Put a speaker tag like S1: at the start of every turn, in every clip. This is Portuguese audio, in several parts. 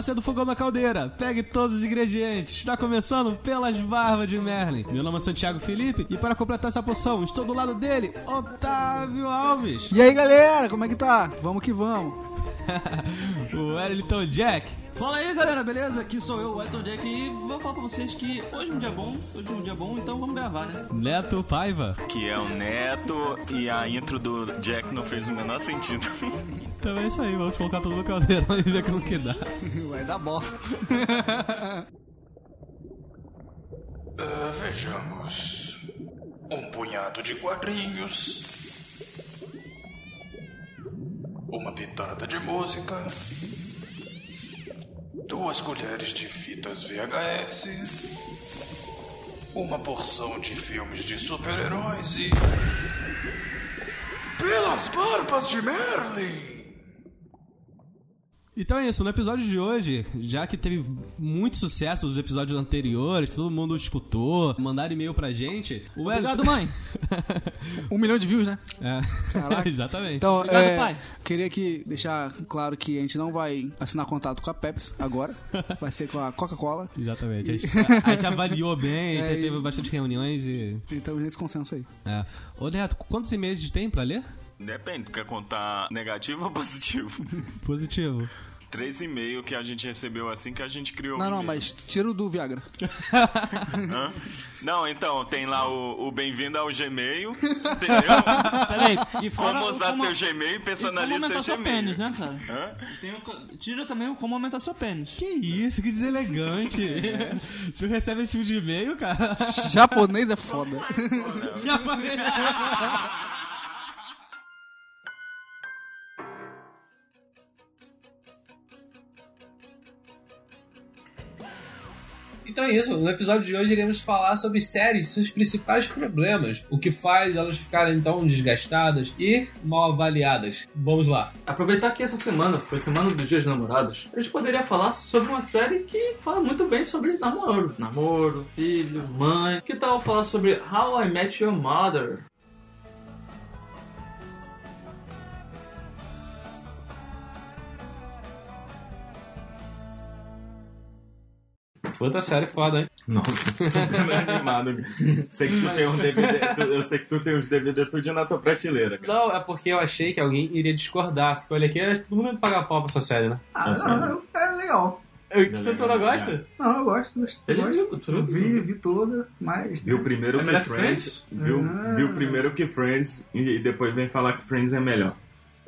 S1: acenda o fogão na caldeira, pegue todos os ingredientes. Está começando pelas barbas de Merlin. Meu nome é Santiago Felipe e para completar essa poção, estou do lado dele, Otávio Alves.
S2: E aí galera, como é que tá? Vamos que vamos.
S1: o Wellington Jack.
S3: Fala aí galera, beleza? Aqui sou eu, o Elton Jack, e vou falar pra vocês que hoje é um dia bom, hoje é um dia bom, então vamos gravar, né?
S1: Neto Paiva.
S4: Que é o Neto e a intro do Jack não fez o menor sentido.
S1: Então é isso aí, vamos colocar tudo no caldeirão e ver como que dá.
S2: Vai dar bosta.
S5: Uh, vejamos. Um punhado de quadrinhos. Uma pitada de música. Duas colheres de fitas VHS. Uma porção de filmes de super-heróis e. Pelas barbas de Merlin!
S1: Então é isso, no episódio de hoje, já que teve muito sucesso nos episódios anteriores, todo mundo escutou, mandaram e-mail pra gente. O
S3: Obrigado, mãe.
S2: Um milhão de views, né?
S1: É,
S2: Caraca.
S1: exatamente.
S2: Então,
S3: Obrigado,
S2: é,
S3: pai.
S2: queria que deixar claro que a gente não vai assinar contato com a Pepsi agora. Vai ser com a Coca-Cola.
S1: Exatamente. A gente, a gente avaliou bem, a gente
S2: É, e-
S1: teve bastante reuniões e.
S2: Então nesse consenso aí.
S1: É. Ô Neto, quantos e-mails a gente tem pra ler?
S4: Depende, tu quer contar negativo ou positivo?
S1: Positivo.
S4: Três e meio que a gente recebeu assim que a gente criou
S2: Não,
S4: o
S2: não, mas tira o do Viagra.
S4: Hã? Não, então, tem lá o, o bem-vindo ao Gmail, entendeu?
S3: Peraí, e fora
S4: Como
S3: o
S4: usar
S3: como-
S4: seu Gmail e
S3: como
S4: personaliza
S3: aumentar
S4: seu
S3: seu
S4: Gmail.
S3: pênis, né, cara?
S4: Hã?
S3: O tira também o como aumentar seu pênis.
S1: Que isso, que deselegante. tu recebe esse tipo de e-mail, cara?
S2: Japonês é foda.
S1: Já falei.
S6: Então é isso, no episódio de hoje iremos falar sobre séries, seus principais problemas, o que faz elas ficarem tão desgastadas e mal avaliadas. Vamos lá.
S3: Aproveitar que essa semana foi semana dos dias namorados, a gente poderia falar sobre uma série que fala muito bem sobre namoro. Namoro, filho, mãe. Que tal falar sobre How I Met Your Mother?
S6: Puta série foda, hein?
S4: Nossa, tô super animado. Sei que tu tem um DVD, tu- eu sei que tu tem os DVD tudo na tua prateleira, cara.
S6: Não, é porque eu achei que alguém iria discordar. Se olha aqui, todo mundo paga pau pra essa série, né?
S7: Ah,
S4: Tá
S7: não, é legal.
S6: Tu, tu não gosta?
S7: Não, eu gosto, gosto.
S3: Ele
S7: gosto.
S3: viu, tu viu?
S7: Vi, vi toda, mas.
S4: Viu primeiro
S3: É
S4: que
S3: melhor que
S4: Friends, viu,
S7: Ah.
S4: viu primeiro que Friends e depois vem falar que Friends é melhor.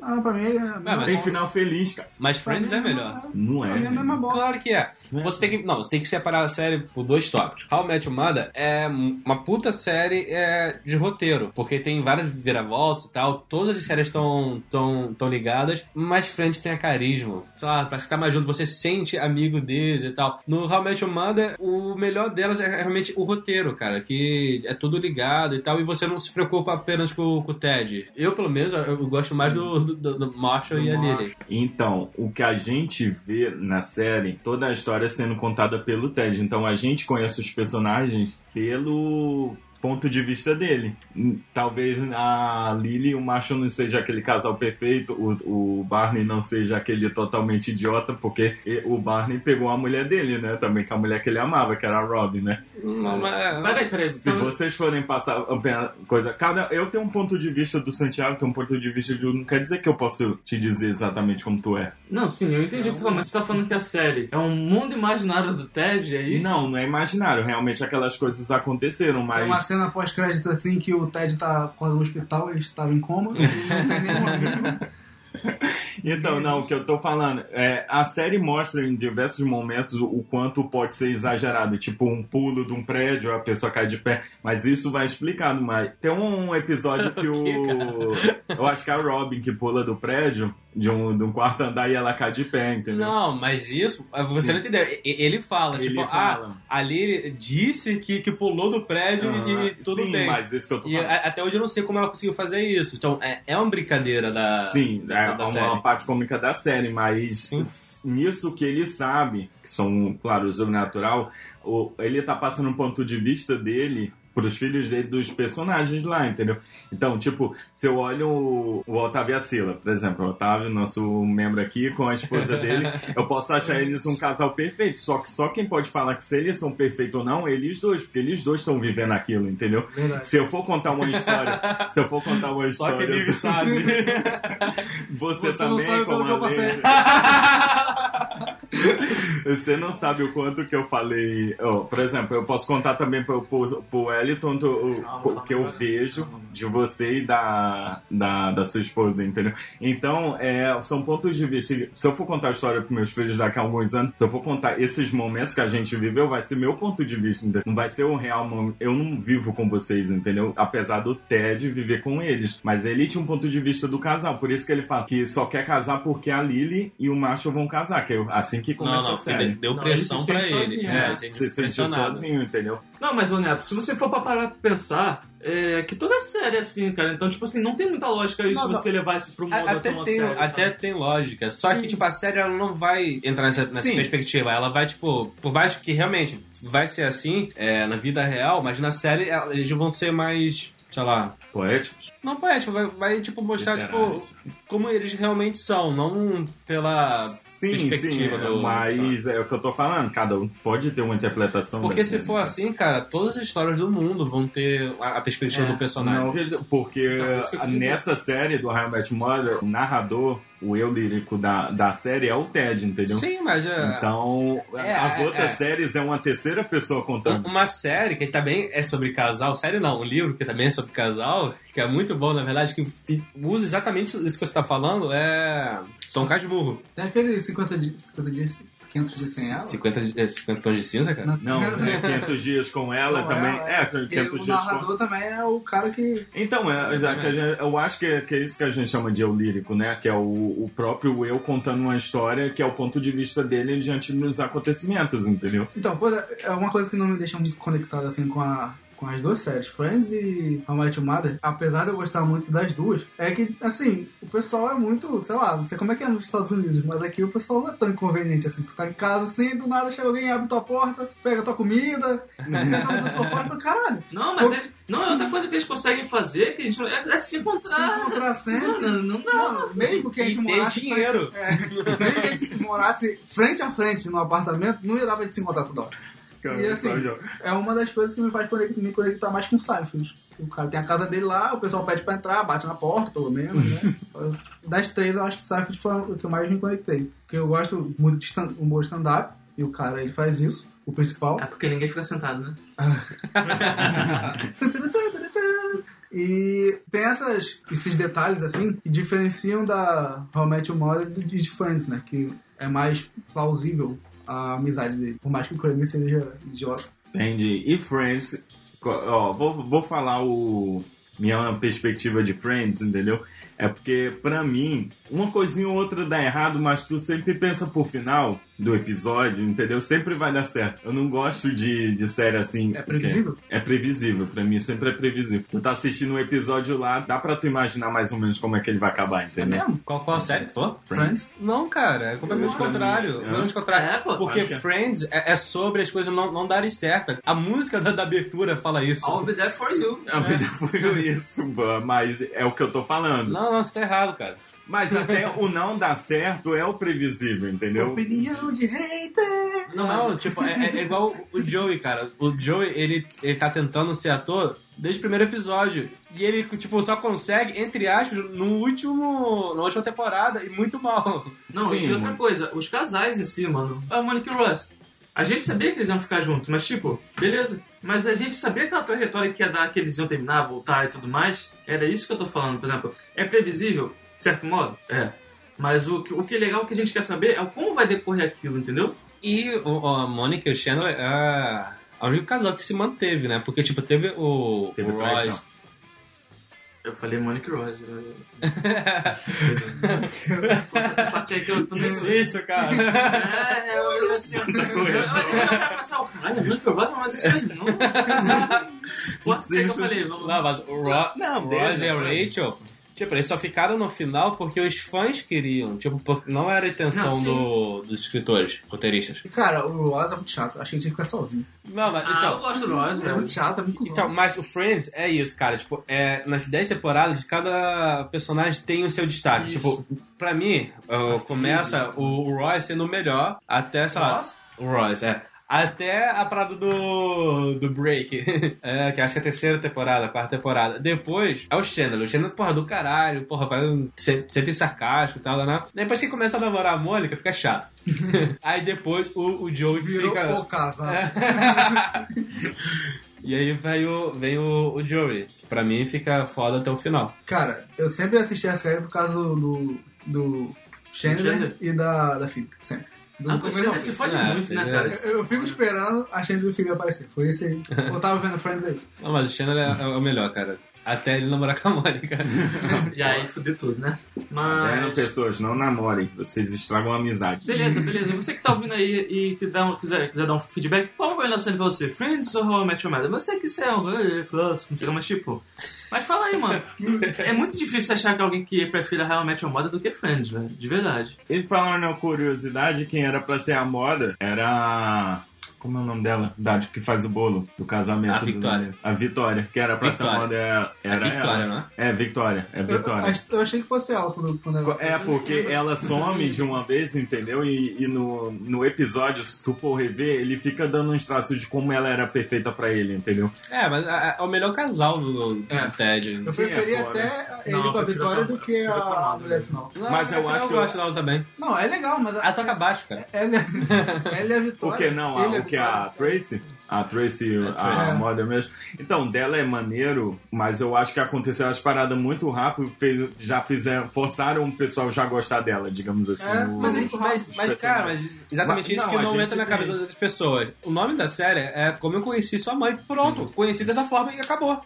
S7: Ah, pra mim é.
S6: mas-
S4: Tem final feliz, cara.
S6: Mas Friends é melhor.
S4: Não
S7: Pra
S4: é,
S7: mim é a mesma bosta.
S6: Claro que é. Você tem que, não, você tem que separar a série por dois tópicos. How I Met Your Mother é uma puta série é, de roteiro, porque tem várias viravoltas e tal. Todas as séries estão tão, tão ligadas, mas Friends tem a carisma. Sei lá, parece que tá mais junto, você se sente amigo deles e tal. No How I Met Your Mother, o melhor delas é realmente o roteiro, cara, que é tudo ligado e tal, e você não se preocupa apenas com, com o Ted. Eu, pelo menos, eu, eu gosto mais do, do, do Marshall e a Lily.
S4: Então, o que a gente vê na série, toda a história sendo contada pelo Ted. Então a gente conhece os personagens pelo ponto de vista dele. Hum, Talvez a Lily e o Marshall não seja aquele casal perfeito, o, o Barney não seja aquele totalmente idiota, porque o Barney pegou a mulher dele, né? Também com a mulher que ele amava, que era a Robin, né?
S6: Não, mas-
S3: Peraí, peraí.
S4: Se vocês forem passar a coisa. Cada, eu tenho um ponto de vista do Santiago, tenho um ponto de vista de. Não quer dizer que eu posso te dizer exatamente como tu é.
S3: Não, sim, eu entendi o que você falou, mas você tá falando que a série é um mundo imaginário do Ted, é isso?
S4: Não, não é imaginário. Realmente aquelas coisas aconteceram,
S7: Tem uma
S4: mas.
S7: Cena pós-crédito assim que o Ted tá no hospital, ele estava em coma, não tem nenhum amigo.
S4: Então, não, o que eu tô falando é a série mostra em diversos momentos o, quanto pode ser exagerado, tipo um pulo de um prédio, a pessoa cai de pé, mas isso vai explicado, mas tem um episódio que o eu acho que é a Robin que pula do prédio de um, de um quarto andar e ela cai de pé, entendeu?
S6: Não, mas isso, você
S4: Sim.
S6: não entendeu. E- Ele fala,
S4: Ele
S6: tipo,
S4: fala.
S6: ah, ali disse que, que pulou do prédio
S4: Ah,
S6: e tudo
S4: sim,
S6: bem.
S4: mas isso que eu tô
S6: E
S4: falando.
S6: a- até hoje eu não sei como ela conseguiu fazer isso. Então, é, é uma brincadeira da,
S4: Sim,
S6: da,
S4: é
S6: da
S4: uma
S6: série.
S4: parte cômica da série, mas
S6: Sim.
S4: nisso que ele sabe, que são, claro, o sobrenatural, ele tá passando um ponto de vista dele pros filhos dele dos personagens lá, entendeu? Então, tipo, se eu olho o, o Otávio e a Sila, por exemplo, o Otávio, nosso membro aqui, com a esposa dele, eu posso achar eles um casal perfeito. Só que só quem pode falar que se eles são perfeitos ou não, eles dois, porque eles dois estão vivendo aquilo, entendeu?
S7: Verdade.
S4: Se eu for contar uma história, se eu for contar uma
S6: Só que
S4: história.
S6: ele sabe.
S4: Você,
S7: Você
S4: também, como a Você não sabe o quanto que eu falei. ó, por exemplo, eu posso contar também pro, pro, pro Wellington do- o, que eu vejo de você e da, da, da sua esposa, entendeu? Então, é, são pontos de vista. Se eu for contar a história pros meus filhos daqui a alguns anos, se eu for contar esses momentos que a gente viveu, vai ser meu ponto de vista, entendeu? Não vai ser o real momento. Eu não vivo com vocês, entendeu? Apesar do Ted viver com eles. Mas ele tinha um ponto de vista do casal. Por isso que ele fala que só quer casar porque a Lily e o Marshall vão casar. Que é assim que
S6: Não,
S4: começa
S6: não,
S4: a série.
S6: Deu
S3: Não,
S6: pressão
S3: ele se
S6: pra
S3: sente
S6: eles. É,
S3: né?
S4: Você se sentiu sozinho, entendeu?
S3: Não, mas, ô Neto, se você for pra parar pra pensar, é que toda série é assim, cara. Então, tipo assim, não tem muita lógica isso
S6: Não, não.
S3: você levar isso pro modo
S6: A- Até, tem,
S3: série,
S6: até
S3: sabe?
S6: tem lógica. Só que, tipo, a série ela não vai entrar nessa, nessa
S4: Sim.
S6: perspectiva. Ela vai, tipo, por mais que realmente vai ser assim é, na vida real, mas na série eles vão ser mais, sei lá.
S4: Poéticos.
S6: Não poético, vai, vai tipo, mostrar,
S4: Literários.
S6: tipo, como eles realmente são, não pela
S4: Sim,
S6: perspectiva
S4: sim,
S6: do.
S4: mas é o que eu tô falando. Cada um pode ter uma interpretação.
S6: Porque se for assim, cara, todas as histórias do mundo vão ter a, perspectiva
S3: É.
S6: do personagem.
S4: Não, porque
S3: Não,
S4: nessa série do Your Mother, o narrador, o eu lírico da, da série é o Ted, entendeu?
S6: Sim, mas é,
S4: Então,
S6: É,
S4: as
S6: é,
S4: outras
S6: é.
S4: séries é uma terceira pessoa contando.
S6: Uma série que também é sobre casal, série não, um livro que também é sobre casal, que é muito bom, na verdade, que usa exatamente isso que você tá falando, é Tom Casmurro.
S7: Tem aquele 50 dias, 50 dias, 500 dias sem ela.
S6: 50, de- é, 50 tons de cinza, cara?
S4: Não, né, 500 dias com ela
S7: Com
S4: também.
S7: ela,
S4: é,
S7: Porque
S4: 500
S7: o
S4: dias com
S7: narrador também é o cara que.
S4: Então, é, gente- eu acho que é, que é isso que a gente chama de eu lírico, né? Que é o, o próprio eu contando uma história que é o ponto de vista dele diante dos acontecimentos, entendeu?
S7: Então, pô, é uma coisa que não me deixa muito conectado assim com a. Com as duas séries, Friends e How I Met Your Mother, apesar de eu gostar muito das duas, é que, assim, o pessoal é muito, sei lá, não sei como é que é nos Estados Unidos, mas aqui o pessoal não é tão inconveniente assim. Tu tá em casa assim, do nada chega alguém, abre tua porta, pega tua comida, senta no sofá e fala, caralho,
S3: Não, mas eles, não, é outra coisa que eles conseguem fazer que a gente, é, é se
S7: se
S3: encontrar.
S7: encontrar sempre.
S3: Mano, não dá.
S7: Mesmo que a gente
S6: E
S7: morasse.
S6: dinheiro.
S7: Frente, é, mesmo que a gente morasse frente a frente no apartamento, não ia dar pra gente se encontrar toda hora. E assim, é uma das coisas que me faz conectar, me conectar mais com o Seinfeld. O cara tem a casa dele lá, o pessoal pede pra entrar, bate na porta, pelo menos, né? das três, eu acho que Seinfeld foi o que eu mais me conectei. Porque eu gosto muito de stand- humor stand-up, e o cara, ele faz isso, o principal.
S3: É porque ninguém fica sentado, né?
S7: E tem essas, esses detalhes, assim, que diferenciam da How I Met Your Mother e de Friends, né? Que é mais plausível a amizade dele. Por mais que o Kramer seja idiota.
S4: Entendi. E Friends, ó, vou, vou falar o minha perspectiva de Friends, entendeu? É porque, pra mim, uma coisinha ou outra dá errado, mas tu sempre pensa pro final do episódio, entendeu? Sempre vai dar certo. Eu não gosto de, de série assim.
S7: É previsível?
S4: É previsível, pra mim sempre é previsível. Tu tá assistindo um episódio lá, dá pra tu imaginar mais ou menos como é que ele vai acabar,
S7: É
S4: entendeu?
S7: mesmo?
S6: Qual, qual série? Pô?
S7: Friends?
S6: Não, cara, é completamente
S4: Não,
S6: contrário.
S4: é.
S6: Completamente contrário.
S3: É, pô.
S6: Porque
S4: Acho que é.
S6: Friends é, é sobre as coisas não, não darem certo. A música da, da abertura fala isso.
S3: I'll be there for you.
S4: A vida foi isso, mas é o que eu tô falando.
S6: Não, não, você tá errado, cara.
S4: Mas até o não dar certo é o previsível, entendeu?
S7: Opinião de hater!
S6: Não, tipo, é, é- é igual o Joey, cara. O Joey, ele, ele tá tentando ser ator desde o primeiro episódio. E ele, tipo, só consegue, entre aspas, no último. na última temporada, e muito mal.
S3: Não,
S4: Sim,
S3: e outra
S4: mano.
S3: coisa, os casais em si, mano. A Monica Russ. A gente sabia que eles iam ficar juntos, mas tipo, beleza. Mas a gente sabia aquela trajetória que ia dar, que eles iam terminar, voltar e tudo mais. Era isso que eu tô falando, por exemplo. É previsível, de certo modo? É. Mas o, que- o que é legal que a gente quer saber é o como vai decorrer aquilo, entendeu?
S6: E o, a Mônica e o Chandler é a, a única casal que se manteve, né? Porque, tipo, teve o,
S4: Teve
S6: o
S4: traição.
S3: Eu falei Monica e Ross. Essa parte aí que eu tô
S6: Isso, cara.
S3: É, eu, eu assim, eu, eu, eu, eu, eu pra pensar, o caralho, Monica e Ross, mas isso aí não. Pode ser que eu falei, vamos
S6: Não, mas o Ro
S4: Não,
S6: Ross e a. Rachel Tipo, eles só ficaram no final porque os fãs queriam. Tipo, porque não era a intenção
S3: Não,
S6: do, dos escritores, roteiristas.
S7: Cara, o Ross é muito chato. Achei que tinha que ficar sozinho.
S6: Não, mas
S3: Ah, eu
S6: então.
S3: gosto do Ross,
S7: É muito chato, é muito
S6: Então, mas o Friends é isso, cara. Tipo, é, nas 10 temporadas, cada personagem tem o seu destaque.
S3: Isso.
S6: Tipo, pra mim, uh, começa o, o Roy sendo o melhor até, sei lá.
S7: Ross?
S6: O Royce, é. Até a parada do, do Break. É, que acho que é a terceira temporada, a quarta temporada. Depois é o Chandler. O Chandler, porra, do caralho, porra, vai sempre, sempre sarcástico e tal, né? Depois que começa a namorar a Mônica, fica chato. Aí depois o, o Joey
S7: Virou
S6: fica.
S7: o casal.
S6: E aí vem o, vem o, o Joey, que pra mim fica foda até o final.
S7: Cara, eu sempre assisti a série por causa do, do, do Chandler,
S3: Chandler?
S7: e da, da Phoebe. Sempre. Do
S3: Ah,
S7: começo ao
S3: você se
S7: fim.
S3: fode
S6: É,
S3: muito, né,
S6: entendeu?
S3: cara?
S7: Eu, eu fico esperando a Chandler e o Phoebe aparecer. Foi isso aí. Eu tava vendo Friends, é isso.
S6: Não, mas o Chandler é, é o melhor, cara. Até ele namorar com a Mônica.
S3: E aí fuder tudo, né? Mas.
S4: pessoas, não namorem, vocês estragam a amizade.
S3: Beleza, beleza. E você que tá ouvindo aí e que dá um- quiser, quiser dar um feedback, qual é a melhor série pra você? Friends ou How I Met Your Mother? Você que você é um é, clássico, não sei, mas tipo. Mas fala aí, mano. É muito difícil achar que alguém que prefira How I Met Your Mother do que Friends, velho. De verdade.
S4: E falando na curiosidade, quem era pra ser a moda era. Como é o nome dela? Da que faz o bolo do casamento.
S6: A
S4: do-
S6: Vitória.
S4: A Vitória, que era pra ser a
S6: Vitória.
S4: moda era, era
S6: Victoria,
S4: ela.
S6: não é?
S4: É, Victória, é
S7: Eu,
S4: Vitória.
S7: eu achei que fosse ela quando, quando ela
S4: É, porque ela some de uma vez, entendeu? E, e no, no episódio, se tu for rever, ele fica dando uns traços de como ela era perfeita pra ele, entendeu?
S6: É, mas é, é o melhor casal do, do
S7: É.
S6: Ted.
S7: Eu
S4: Sim,
S7: preferia
S4: é foda.
S7: até ele
S3: Não,
S7: com a Vitória
S3: a-
S7: do que
S3: a
S7: a mulher final.
S6: Não,
S4: Mas eu acho que
S6: eu gosto dela também.
S7: Não, é legal, mas a-
S6: Ela toca baixo, cara.
S7: ela, ela é a Vitória.
S4: Porque não, a,
S7: ele é
S4: que a
S7: Vitória.
S4: Tracy, a Tracy, a,
S6: Tracy.
S4: moda mesmo. Então, dela é maneiro, mas eu acho que aconteceu as paradas muito rápido, fez, já fizeram, forçaram o pessoal já gostar dela, digamos assim.
S7: É,
S4: o-
S7: mas
S6: Mas, mas,
S7: rápido.
S6: mas, cara, mas exatamente
S4: Mas,
S6: isso
S4: não,
S6: que
S4: a
S6: não entra na cabeça das outras pessoas. O nome da série é Como Eu Conheci Sua Mãe. Pronto, conheci dessa forma e acabou.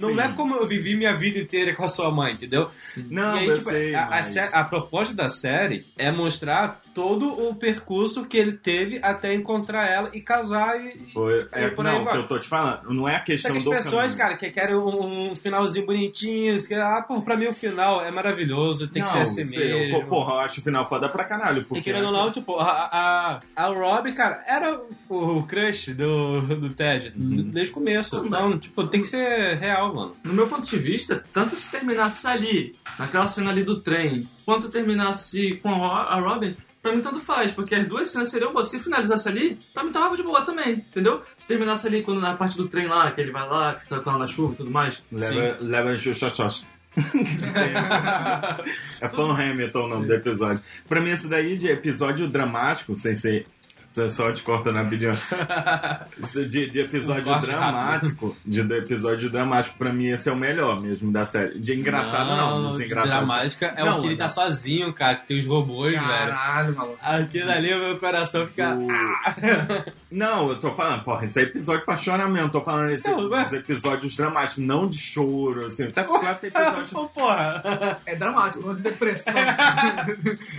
S6: Não
S4: sim.
S6: é como eu vivi minha vida inteira com a sua mãe, entendeu?
S4: Não,
S6: aí,
S4: eu
S6: tipo,
S4: sei,
S6: a, a
S4: mas-
S6: sé- a proposta da série é mostrar todo o percurso que ele teve até encontrar ela e casar e.
S4: Foi, é,
S6: por aí
S4: não, o
S6: vai.
S4: que eu tô te falando, não é a questão
S6: que as
S4: do
S6: pessoas,
S4: caminho.
S6: cara, que querem um, um finalzinho bonitinho, que, ah, pô, pra mim o final é maravilhoso, tem que
S4: Não,
S6: ser assim
S4: sei,
S6: mesmo.
S4: eu- Porra, eu acho o final foda pra caralho. Porque
S6: E querendo ou não, tipo, a, a, a Rob, cara, era o, o crush do, do Ted
S4: Uhum.
S6: desde o começo. Então, tipo, tem que ser real, mano.
S3: No meu ponto de vista, tanto se terminasse ali, naquela cena ali do trem, quanto terminasse com a a Robin, pra mim tanto faz, porque as duas cenas seriam boas. Se finalizasse ali, pra mim tava de boa também, entendeu? Se terminasse ali quando na parte do trem lá, que ele vai lá, fica com ela na chuva e tudo mais.
S4: Leva, leva Xuxoxos. é Fan Hamilton o nome do episódio. Pra mim, esse daí de episódio dramático, sem ser. Você só te corta na bilhão. De, de episódio
S6: Um
S4: dramático. De, de episódio dramático, pra mim, esse é o melhor mesmo da série. De engraçado, não. Não,
S6: de
S4: engraçado.
S6: dramática é
S4: Não,
S6: o que ele
S4: não.
S6: tá sozinho, cara, que tem os robôs, velho.
S7: Caralho, maluco.
S6: Aquilo ali, o meu coração fica.
S4: O- Não, eu tô falando, porra, esse é episódio pra chorar mesmo. Tô falando esse,
S6: Não,
S4: esses episódios dramáticos, não de choro, assim. Tá claro que tem episódio
S6: Ô, porra!
S7: É dramático, não de depressão.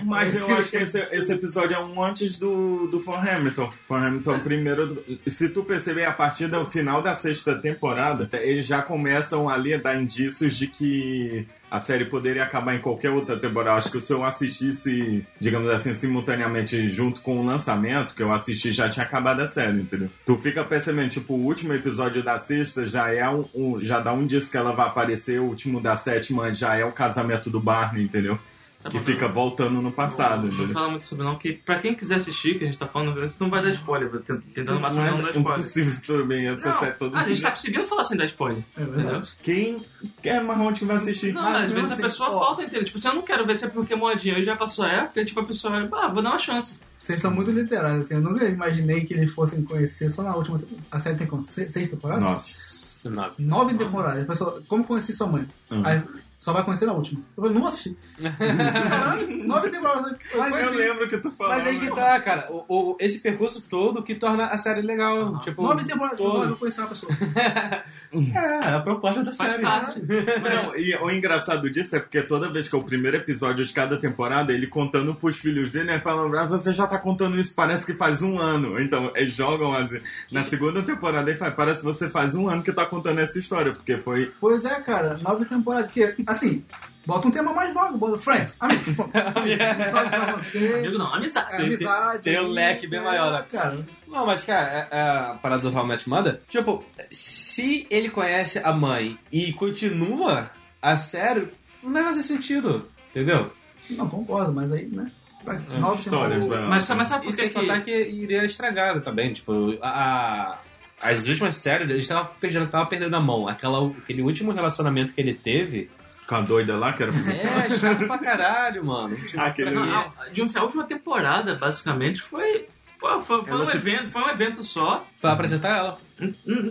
S4: Mas eu acho que esse, esse episódio é um antes do, do Hamilton. For Hamilton, primeiro. Se tu perceber, a partir do final da sexta temporada, eles já começam ali a dar indícios de que a série poderia acabar em qualquer outra temporada. Acho que se eu assistisse, digamos assim, simultaneamente junto com o lançamento, que eu assisti, já tinha acabado a série, entendeu? Tu fica percebendo, tipo, o último episódio da sexta já é um, um- já dá um indício que ela vai aparecer, o último da sétima já é o casamento do Barney, entendeu?
S3: Tá
S4: Que
S3: bom,
S4: fica
S3: não-
S4: voltando no passado,
S3: Não, não fala muito sobre não, que pra quem quiser assistir, que a gente tá falando, a gente não vai dar spoiler, tentando mais
S4: Não
S3: não
S4: é
S3: dar spoiler.
S4: impossível tudo bem, essa
S3: Não,
S4: todo
S3: a gente tá conseguindo falar sem dar spoiler.
S7: É
S3: Entendeu?
S7: verdade.
S4: Quem quer marrom que vai assistir?
S3: Não,
S7: Mas
S3: às vezes
S7: assim,
S3: a pessoa
S7: ó.
S3: falta inteira. Tipo, se eu não quero ver se é porque modinha e já passou a época, tipo, a pessoa vai, ah, vou dar uma chance.
S7: Vocês são muito literais, assim. Eu nunca imaginei que eles fossem conhecer só na última. A série tem quanto? Se- Seis temporadas?
S4: Nossa.
S6: Não.
S7: Nove temporadas. A pessoa, como conheci sua mãe?
S4: Uhum.
S7: Aí, só vai conhecer na última. Eu falei, não vou assistir. Caralho, nove temporadas. Eu
S4: Mas eu lembro que tu falou.
S6: Mas aí que tá, cara. O, o- esse percurso todo que torna a série legal. Tipo,
S7: Nove temporadas.
S6: todo.
S7: Eu conheci uma pessoa.
S6: É, é a proposta da
S3: Faz
S6: série.
S4: Não, e o engraçado disso é porque toda vez que é o primeiro episódio de cada temporada, ele contando pros filhos dele, né? Falando, ah, você já tá contando isso, parece que faz um ano. Então, eles jogam assim. Na segunda temporada, ele fala, parece que você faz um ano que tá contando essa história, porque foi.
S7: Pois é, cara, nove temporadas. Porque, assim, Bota um tema mais vago, bota Friends. Amigo, sabe o que vai acontecer?
S3: Amigo não, amizade.
S7: É,
S6: Tem-
S7: amizade.
S6: tem um
S7: aí,
S6: leque bem
S7: é,
S6: maior, né?
S7: Cara,
S6: Não, mas, cara, é, é a parada do How I Met Mother, tipo, se ele conhece a mãe e continua a série, não vai fazer sentido, entendeu?
S7: não concordo, mas aí, né?
S6: É,
S7: temporadas-
S4: vai.
S3: Mas, mas sabe por que que...
S6: que iria estragar também, tipo, a, a- as últimas séries, a gente tava, já tava perdendo a mão. Aquela, aquele último relacionamento que ele teve,
S4: Com a doida lá, que era.
S6: é chato pra caralho, mano. Tipo,
S4: Aquele-
S3: Não, a- de um, a última temporada, basicamente, foi... Pô, foi, foi
S4: Ela
S3: um
S4: se-
S3: evento, foi um evento só.
S6: pra apresentar ela.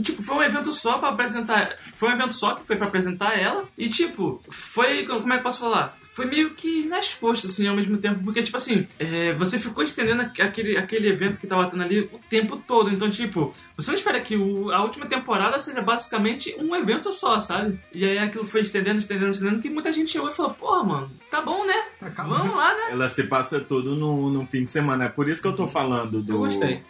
S3: Tipo, foi um evento só pra apresentar. Foi um evento só que foi pra apresentar ela. E, tipo, foi. Como é que eu posso falar? Foi meio que nas costas, assim, ao mesmo tempo. Porque, tipo assim, é, você ficou estendendo aqu- aquele, aquele evento que tava tendo ali o tempo todo. Então, tipo, você não espera que o- a última temporada seja basicamente um evento só, sabe? E aí aquilo foi estendendo, estendendo, estendendo. Que muita gente chegou e falou: Porra, mano, tá bom, né?
S7: Acaba.
S3: Vamos lá, né?
S4: Ela se passa tudo no, no fim de semana. É por isso que eu tô falando do.
S6: Eu gostei.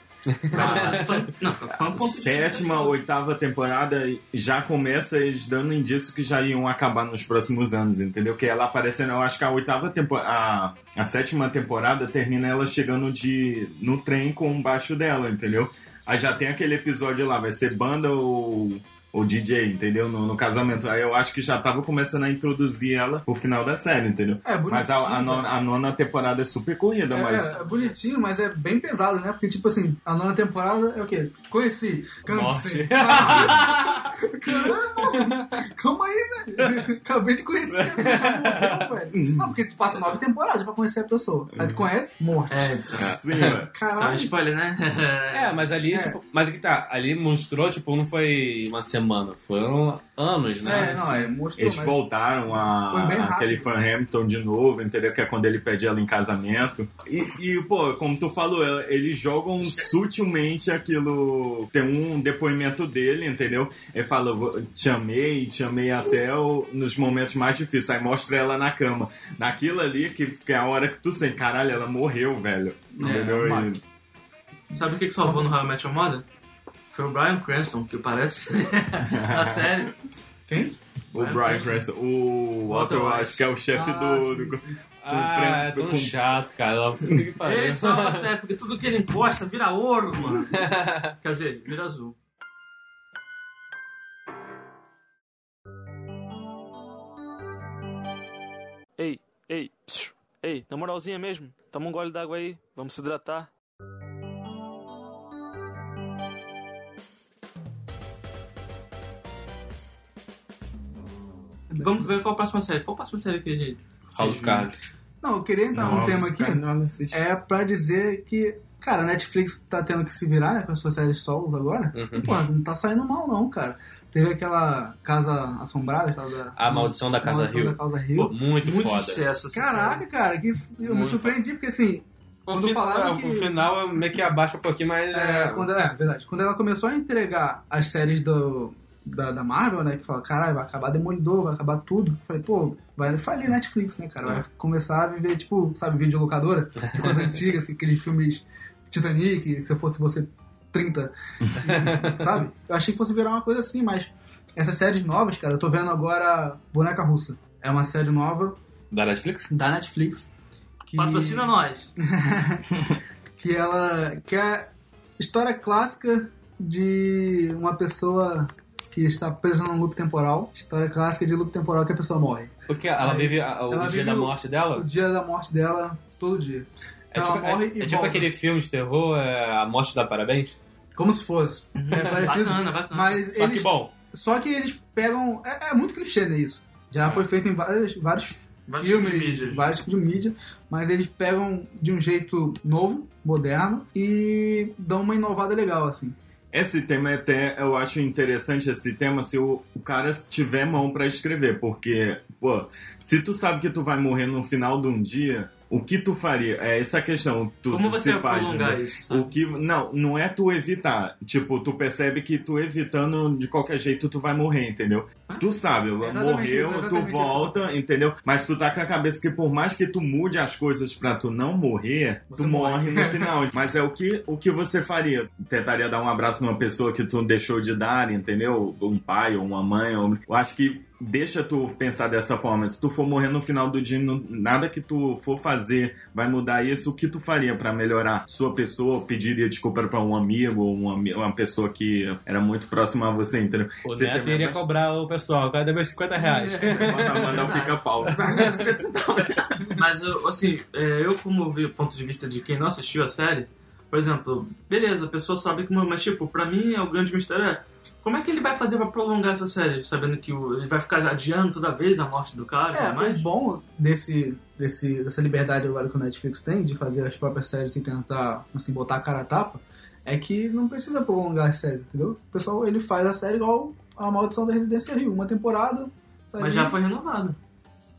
S3: Ah, foi- não, foi um
S4: Sétima, oitava temporada já começa eles dando indício que já iam acabar nos próximos anos, entendeu? Que ela aparecendo, eu acho que a oitava temporada, a, a sétima temporada termina ela chegando de no trem com o baixo dela, entendeu? Aí já tem aquele episódio lá, vai ser banda ou, ou DJ, entendeu? No, no casamento. Aí eu acho que já tava começando a introduzir ela pro final da série, entendeu?
S7: É, bonitinho.
S4: Mas a, a,
S7: cara.
S4: nona, a nona temporada é super corrida,
S7: É,
S4: mas.
S7: é, é bonitinho, mas é bem pesado, né? Porque, tipo assim, a nona temporada é o quê? Conheci, cansei. Caramba, calma aí, velho. Acabei de conhecer, já morreu, velho. Não, porque tu passa nove temporadas pra conhecer a pessoa. Aí tu conhece, morte.
S3: É,
S4: Sim, ué.
S3: tá um
S7: Caralho.
S3: spoiler, né?
S6: É, mas ali,
S7: É.
S6: tipo, mas que tá, ali mostrou, tipo, não foi uma semana, foram anos, né?
S7: É, não, é, mostrou,
S4: Eles
S7: mas...
S4: voltaram a aquele Fan Hamilton de novo, entendeu? Que é quando ele pede ela em casamento. E, e, pô, como tu falou, eles jogam sutilmente aquilo. Tem um depoimento dele, entendeu? Ele fala: "Vou- Te amei, te amei até o- nos momentos mais difíceis. Aí mostra ela na cama. Naquilo ali, que, que é a hora que tu sente, caralho, ela morreu, velho. Entendeu?
S7: Mark.
S4: E-
S3: Sabe o que, que salvou no Met Your Mother? Foi o Brian Cranston, que parece na série.
S7: Quem?
S4: o Brian Cranston, o Walter
S3: Walter
S4: White, que é o chefe
S7: Ah,
S4: do.
S7: sim,
S4: do-
S7: sim.
S6: Ah, é tão
S4: com-
S6: chato, cara. Que.
S3: Ele a série, porque tudo que ele imposta vira ouro, mano. Quer dizer, vira azul.
S8: Ei, ei, psiu, ei, na moralzinha mesmo, toma um gole d'água aí, vamos se hidratar.
S3: Vamos ver qual a próxima série. Qual a próxima série que a gente.
S6: House of Cards.
S7: Não, eu queria entrar num tema aqui.
S4: não.
S7: É pra dizer que, cara, a Netflix tá tendo que se virar, né, com as suas séries solos agora.
S6: Uhum.
S7: E, porra, não tá saindo mal, não, cara. Teve aquela Casa Assombrada, aquela da...
S6: A Maldição da Casa
S7: Maldição
S6: Rio.
S7: da Casa Rio.
S6: Pô, muito,
S3: Muito
S6: foda.
S3: sucesso.
S7: Caraca,
S3: série.
S7: cara, que isso- eu me
S6: Muito
S7: surpreendi, porque assim,
S6: O,
S7: Quando falaram
S6: é,
S7: que-
S6: o final meio que abaixa um pouquinho, mas
S7: é,
S6: é,
S7: quando, é, verdade, quando ela começou a entregar as séries do, da, da Marvel, né, que fala, caralho, vai acabar Demolidor, vai acabar tudo. Eu falei, pô, vai falir Netflix, né, cara? Vai
S6: É.
S7: começar a viver, tipo, sabe, videolocadora, de coisa antiga, assim, aqueles filmes Titanic, se eu fosse você 30, sabe? Eu achei que fosse virar uma coisa assim, mas essas séries novas, cara, eu tô vendo agora Boneca Russa. É uma série nova
S6: da Netflix.
S7: da Netflix. Que...
S3: Patrocina nós.
S7: que ela que é história clássica de uma pessoa que está presa num loop temporal. História clássica de loop temporal que a pessoa morre.
S6: Porque ela
S7: Aí,
S6: vive a- o
S7: ela
S6: dia
S7: vive
S6: da
S7: o-
S6: morte dela.
S7: O dia da morte dela, todo dia.
S6: É
S7: Então
S6: tipo,
S7: ela morre
S6: é-
S7: e
S6: é tipo
S7: volta.
S6: aquele filme de terror, é, A Morte dá Parabéns.
S7: Como se fosse. É parecido.
S3: Bacana, bacana.
S7: Mas
S6: Só
S7: eles,
S6: que bom.
S7: só que eles pegam. É, é muito clichê, né? Isso. Já foi feito em vários, vários
S3: Vários
S7: filmes,
S3: tipos de mídias.
S7: vários tipos de mídia, mas eles pegam de um jeito novo, moderno e dão uma inovada legal, assim.
S4: Esse tema é até, eu acho interessante esse tema se o, o cara tiver mão pra escrever, porque, pô, se tu sabe que tu vai morrer no final de um dia, o que tu faria? É essa a questão. Tu
S3: Como você
S4: faz,
S3: prolongar
S4: né?
S3: isso, sabe?
S4: O que não, não é tu evitar. Tipo, tu percebe que tu evitando de qualquer jeito tu vai morrer, entendeu?
S3: Ah.
S4: Tu sabe,
S7: exatamente
S4: morreu,
S7: isso,
S4: tu
S7: exatamente isso.
S4: volta, entendeu? Mas tu tá com a cabeça que por mais que tu mude as coisas pra tu não morrer,
S7: Você
S4: tu morre
S7: morre.
S4: no final. Mas é o que o que você faria? Tentaria dar um abraço numa pessoa que tu deixou de dar, entendeu? Um pai ou uma mãe, ou... eu acho que deixa tu pensar dessa forma. Se tu for morrer no final do dia, não- nada que tu for fazer vai mudar isso. O que tu faria pra melhorar sua pessoa? Pediria desculpa pra um amigo ou uma, uma pessoa que era muito próxima a você, entendeu?
S6: O
S4: Você
S6: Neto
S4: tem
S6: iria
S4: bastante-
S6: cobrar o pessoal, cadê meus 50 reais?
S4: Mandar, um pica-pau.
S3: Mas, eu, assim, é, eu como vi o ponto de vista de quem não assistiu a série, por exemplo, beleza, a pessoa sabe como... Mas, tipo, pra mim, o grande mistério é como é que ele vai fazer pra prolongar essa série? Sabendo que o- ele vai ficar adiando toda vez a morte do cara e
S7: É,
S3: tudo mais?
S7: o bom desse, desse, dessa liberdade agora que o Netflix tem de fazer as próprias séries sem tentar assim, botar a cara a tapa é que não precisa prolongar as séries, entendeu? O pessoal ele faz a série igual a Maldição da Residência Rio, uma temporada. tá
S3: Mas
S7: ali.
S3: já foi renovado.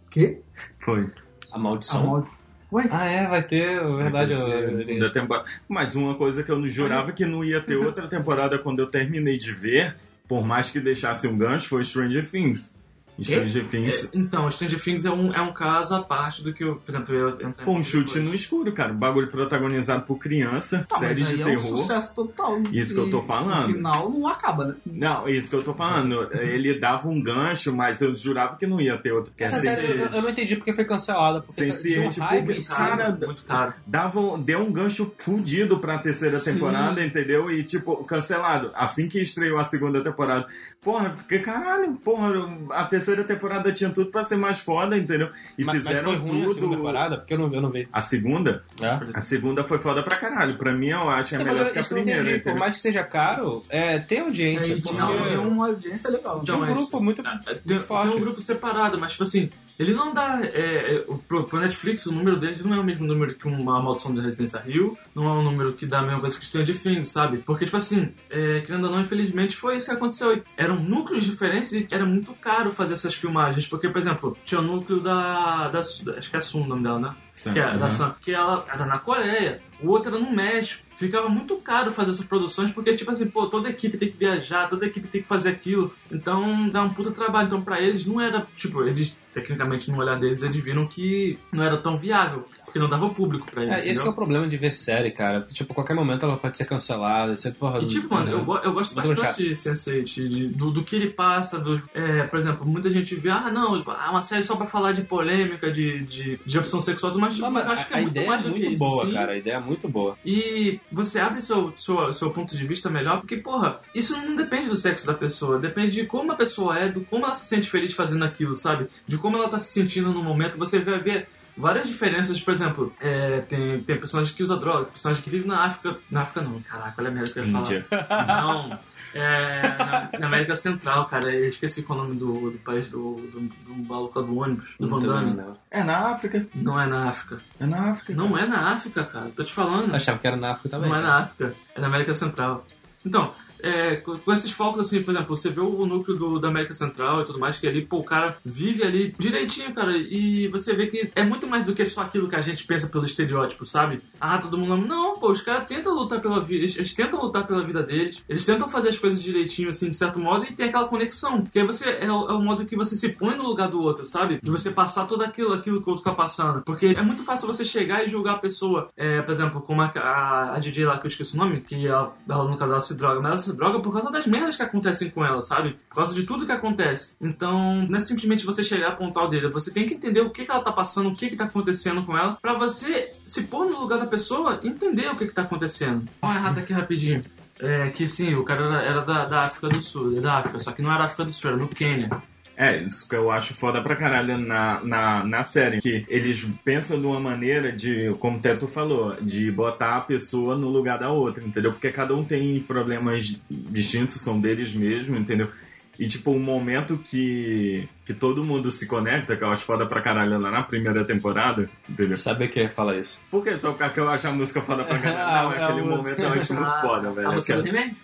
S7: Quê?
S4: Foi.
S6: A
S7: A
S6: maldição.
S7: maldi... Ué?
S6: Ah, é, vai ter, verdade.
S4: Vai ter
S6: eu-
S4: temporada. Mas uma coisa que eu não jurava que não ia ter outra temporada quando eu terminei de ver, por mais que deixasse um gancho, foi Stranger Things. E Stranger Things
S3: É, então, Stranger Things é um, é um caso à parte do que, eu, por exemplo, eu entrei
S4: foi um chute no escuro, cara. O bagulho protagonizado por criança,
S7: mas
S4: série
S7: aí
S4: de
S7: é um
S4: terror.
S7: sucesso total.
S4: Isso que eu tô falando.
S7: No final não acaba, né?
S4: Não, isso que eu tô falando. Ele dava um gancho, mas eu jurava que não ia ter outro. Porque
S6: Essa
S4: assim,
S6: série eu, eu não entendi porque foi cancelada. Porque
S4: Sem
S6: tá- tinha um
S4: ciente,
S6: hype
S4: porque cara-
S3: Muito caro.
S4: dava, deu um gancho fudido pra terceira
S3: Sim.
S4: temporada, entendeu? E, tipo, cancelado. Assim que estreou a segunda temporada. Porra, fiquei, caralho, porra, a terceira temporada tinha tudo pra ser mais foda, entendeu? E
S6: Mas, mas
S4: fizeram
S6: foi ruim
S4: tudo.
S6: a segunda temporada? Porque eu não, eu não vi.
S4: A segunda?
S6: É?
S4: A segunda foi foda pra caralho. Pra mim, eu acho que é
S6: Então, mas
S4: melhor que a primeira.
S6: entendi. Por mais que seja caro, é, tem audiência. Porque
S7: tinha, tinha uma audiência legal.
S6: tinha um grupo muito,
S3: É,
S6: muito
S3: Tem,
S6: forte.
S3: tem um grupo separado, mas tipo assim, ele não dá. É, é, pro, pro Netflix, o número dele não é o mesmo número que uma Maldição da Residência Rio, não é um número que dá a mesma coisa que Stranger Things, sabe? Porque, tipo assim, é, querendo ou não, infelizmente foi isso que aconteceu. Eram núcleos diferentes e era muito caro fazer essas filmagens. Porque, por exemplo, tinha o núcleo da. da acho que é Sun o nome dela, né?
S4: Sim,
S3: que, é, da
S4: uhum.
S3: Sun, que ela era na Coreia, o outro era no México. Ficava muito caro fazer essas produções, porque, tipo assim, pô, toda equipe tem que viajar, toda equipe tem que fazer aquilo. Então dá um puta trabalho. Então, pra eles, não era, tipo, eles, tecnicamente, no olhar deles, eles viram que não era tão viável, porque não dava público pra eles.
S6: É, esse que é o problema de ver série, cara. Tipo, a qualquer momento ela pode ser cancelada. Você, porra,
S3: E tipo, mano, eu, eu gosto bastante de Sense8, de- do, do que ele passa, do, é, por exemplo, muita gente vê, ah, não, é uma série só pra falar de polêmica, de, de, de opção sexual, mas,
S6: Não, mas
S3: eu acho que é muito
S6: ideia
S3: mais
S6: é
S3: do que
S6: muito
S3: isso,
S6: boa,
S3: sim.
S6: cara. A ideia é muito boa.
S3: E você abre seu, seu, seu ponto de vista melhor, porque, porra, isso não depende do sexo da pessoa, depende de como a pessoa é, do como ela se sente feliz fazendo aquilo, sabe? De como ela tá se sentindo no momento. Você vai ver várias diferenças, por exemplo, é, tem, tem personagem que usa droga, tem personagem que vive na África. Na África não, caraca, olha a merda que eu ia falar. Não. É, na, na América Central, cara, eu esqueci qual é o nome do, do país do, do, do maluco do ônibus, do Van Damme.
S4: É na África.
S3: Não é na África.
S4: É na África.
S3: Não é na África, cara. Tô te falando.
S6: Eu achava que era na África também.
S3: Não é
S6: cara.
S3: na África, é na América Central. Então, é, com esses focos, assim, por exemplo, você vê o núcleo do, da América Central e tudo mais, que ali, pô, o cara vive ali direitinho, cara, e você vê que é muito mais do que só aquilo que a gente pensa pelo estereótipo, sabe? Ah, todo mundo. Não, pô, os caras tentam lutar pela vida, eles, eles tentam lutar pela vida deles, eles tentam fazer as coisas direitinho, assim, de certo modo, e tem aquela conexão. Que aí você é o, é o modo que você se põe no lugar do outro, sabe? De você passar tudo aquilo, aquilo que o outro tá passando. Porque é muito fácil você chegar e julgar a pessoa, é, por exemplo, como a, a, a DJ lá, que eu esqueci o nome, que ela, ela no caso ela se droga, mas ela se droga por causa das merdas que acontecem com ela, sabe? Por causa de tudo que acontece. Então, não é simplesmente você chegar e apontar o dedo, você tem que entender o que, que ela tá passando, o que que tá acontecendo com ela, pra você se pôr no lugar da pessoa e entender o que que tá acontecendo. Ó, errado aqui rapidinho. É que sim, o cara era, era da, da África do Sul, da África, só que não era África do Sul, era no Quênia.
S4: É, isso que eu acho foda pra caralho na, na, na série. Que eles pensam de uma maneira de, como o Teto falou, de botar a pessoa no lugar da outra, entendeu? Porque cada um tem problemas distintos, são deles mesmo, entendeu? E, tipo, o momento que, que todo mundo se conecta, que eu acho foda pra caralho lá na primeira temporada, entendeu?
S6: Sabia que falar isso.
S4: Por que só porque eu acho a música foda pra caralho?
S6: Ah,
S4: Não,
S6: é
S4: aquele momento eu acho muito
S3: Ah,
S4: foda, velho.
S3: A música do He-Man?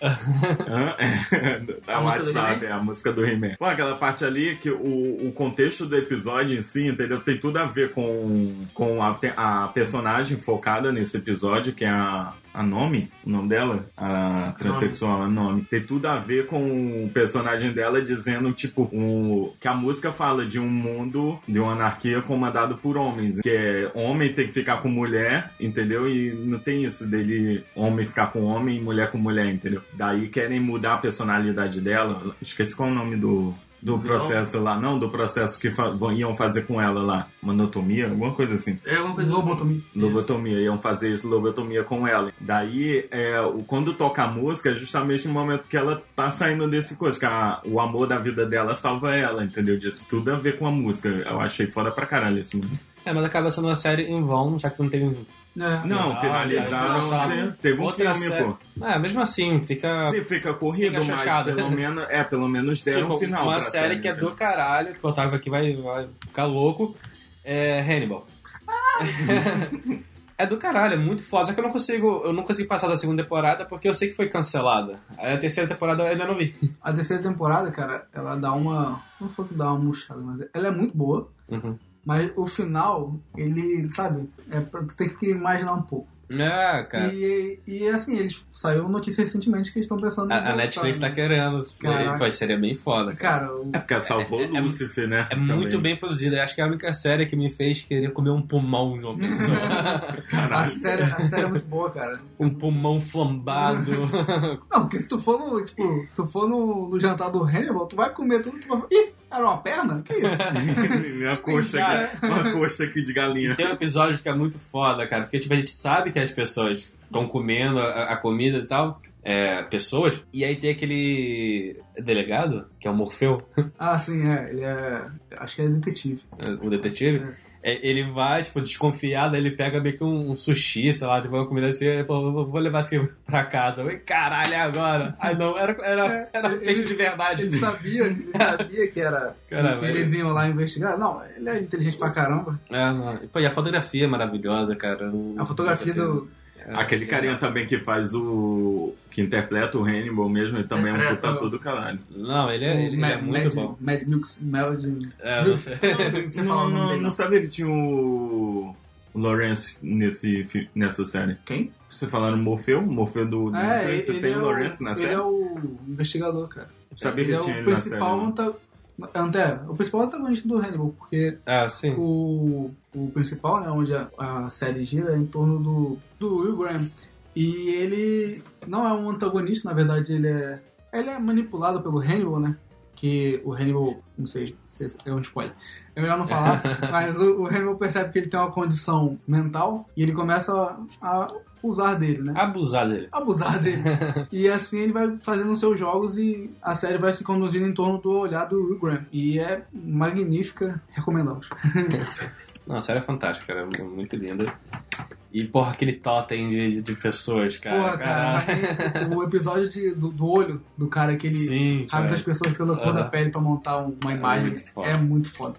S4: É, da
S3: A música do
S4: WhatsApp,
S3: He-Man?
S4: é a música do He-Man. Pô, aquela parte ali que o, o contexto do episódio em si, entendeu? Tem tudo a ver com, com a, a personagem focada nesse episódio, que é a, a Nomi, o nome dela, a transexual, a Nomi. Tem tudo a ver com o personagem dela dizendo, tipo, um, que a música fala de um mundo, de uma anarquia comandado por homens. Que é homem tem que ficar com mulher, entendeu? E não tem isso dele homem ficar com homem e mulher com mulher, entendeu? Daí querem mudar a personalidade dela. Esqueci qual é o nome do, do processo lá, não, do processo que fa- iam fazer com ela lá, monotomia, alguma coisa assim.
S3: É alguma coisa
S7: Lobotomia.
S4: Lobotomia, iam fazer isso, lobotomia com ela. Daí, é, o- quando toca a música, é justamente no momento que ela tá saindo desse coisa, que a- o amor da vida dela salva ela, entendeu? Disso tudo a ver com a música. Eu achei foda pra caralho isso. mano.
S6: É, mas acaba sendo uma série em vão, já que não tem.
S7: É.
S4: Não,
S6: Ah,
S4: finalizaram,
S6: tá.
S4: te- teve um
S6: Outra
S4: filme,
S6: série-
S4: pô.
S6: É, mesmo assim, fica.
S4: Sim, fica corrido,
S6: Fica
S4: mas pelo menos, é, pelo menos deram
S6: Tipo,
S4: um final.
S6: uma
S4: pra
S6: série que é do caralho, que o Otávio aqui vai, vai ficar louco, é Hannibal. é do caralho, é muito foda. Só que eu não consigo, eu não consegui passar da segunda temporada porque eu sei que foi cancelada. Aí a terceira temporada eu ainda não vi.
S7: A terceira temporada, cara, ela dá uma. Não foi que dá uma murchada, mas ela é muito boa.
S6: Uhum.
S7: Mas o final, ele, sabe, é tem que imaginar um pouco.
S6: É, cara.
S7: E, e assim, eles saiu notícia recentemente que eles estão pensando em
S6: A, a Netflix tá
S7: né?
S6: querendo.
S7: Caraca.
S6: Vai, seria bem foda, cara.
S7: Cara, o-
S4: É porque salvou
S6: É- é-
S4: Lúcifer, né?
S6: É
S4: Também.
S6: muito bem produzida. Eu Acho que é a única série que me fez querer comer um pulmão de uma pessoa.
S7: a, série, a série é muito boa, cara.
S6: um pulmão flambado.
S7: Não, porque se tu for no, tipo, tu for no, no jantar do Hannibal, tu vai comer tudo, tu vai Ih, era uma perna? Que isso?
S4: uma coxa, aqui, uma coxa aqui de galinha.
S6: E tem um episódio que é muito foda, cara, porque tipo, a gente sabe que as pessoas estão comendo a, a comida e tal, é, pessoas, e aí tem aquele delegado, que é o Morfeu,
S7: Ah, sim, é. Ele é. Acho que é detetive.
S6: o detetive, é, ele vai, tipo, desconfiado, aí ele pega meio que um, um sushi, sei lá, tipo, uma comida assim, ele falou, vou- levar assim pra casa. Eu caralho, é agora? Ai não, era, era, era
S7: É,
S6: peixe
S7: ele-
S6: de verdade.
S7: Ele sabia, ele sabia que era.
S6: Caralho,
S7: que eles iam lá investigar. Não, ele é inteligente pra caramba.
S6: É, não. E, Pô, e a fotografia é maravilhosa, cara.
S7: A fotografia do.
S6: É,
S4: Aquele carinha também que faz o. que interpreta o Hannibal mesmo, ele também é um puta todo caralho.
S6: Não, ele é, ele, ele
S7: Mad,
S6: é muito
S7: Mad,
S6: bom.
S7: Mad Milks.
S6: É, não sei.
S4: Não, não,
S7: dele,
S4: não sabia que tinha o. o Lawrence nesse, nessa série.
S7: Quem?
S4: Você falando Morfeu? Morfeu do. do
S7: É, ele,
S4: você tem
S7: é
S4: o Lawrence na
S7: ele
S4: série?
S7: é o investigador, cara.
S4: Sabia
S7: ele
S4: que
S7: é
S4: tinha
S7: o
S4: ele na série.
S7: principal
S4: não.
S7: anta... anta- o principal antagonista do Hannibal, porque
S6: Ah,
S7: o, o principal, né, onde a, a série gira é em torno do, do Will Graham. E ele não é um antagonista, na verdade ele é ele é manipulado pelo Hannibal, né? Que o Hannibal, não sei se é um spoiler. É melhor não falar, mas o, o Hannibal percebe que ele tem uma condição mental e ele começa a, a usar dele, né?
S6: Abusar dele.
S7: abusar dele. e assim ele vai fazendo os seus jogos e a série vai se conduzindo em torno do olhar do Will Graham. E é magnífica, recomendamos.
S6: Não, a série é fantástica, cara. É muito linda. E, porra, aquele totem de, de pessoas, cara.
S7: Porra, cara, tem o episódio de- do, do olho do cara que ele
S6: cara.
S7: das pessoas pela cor da pele pra montar um- uma imagem.
S6: muito foda.
S7: É muito foda.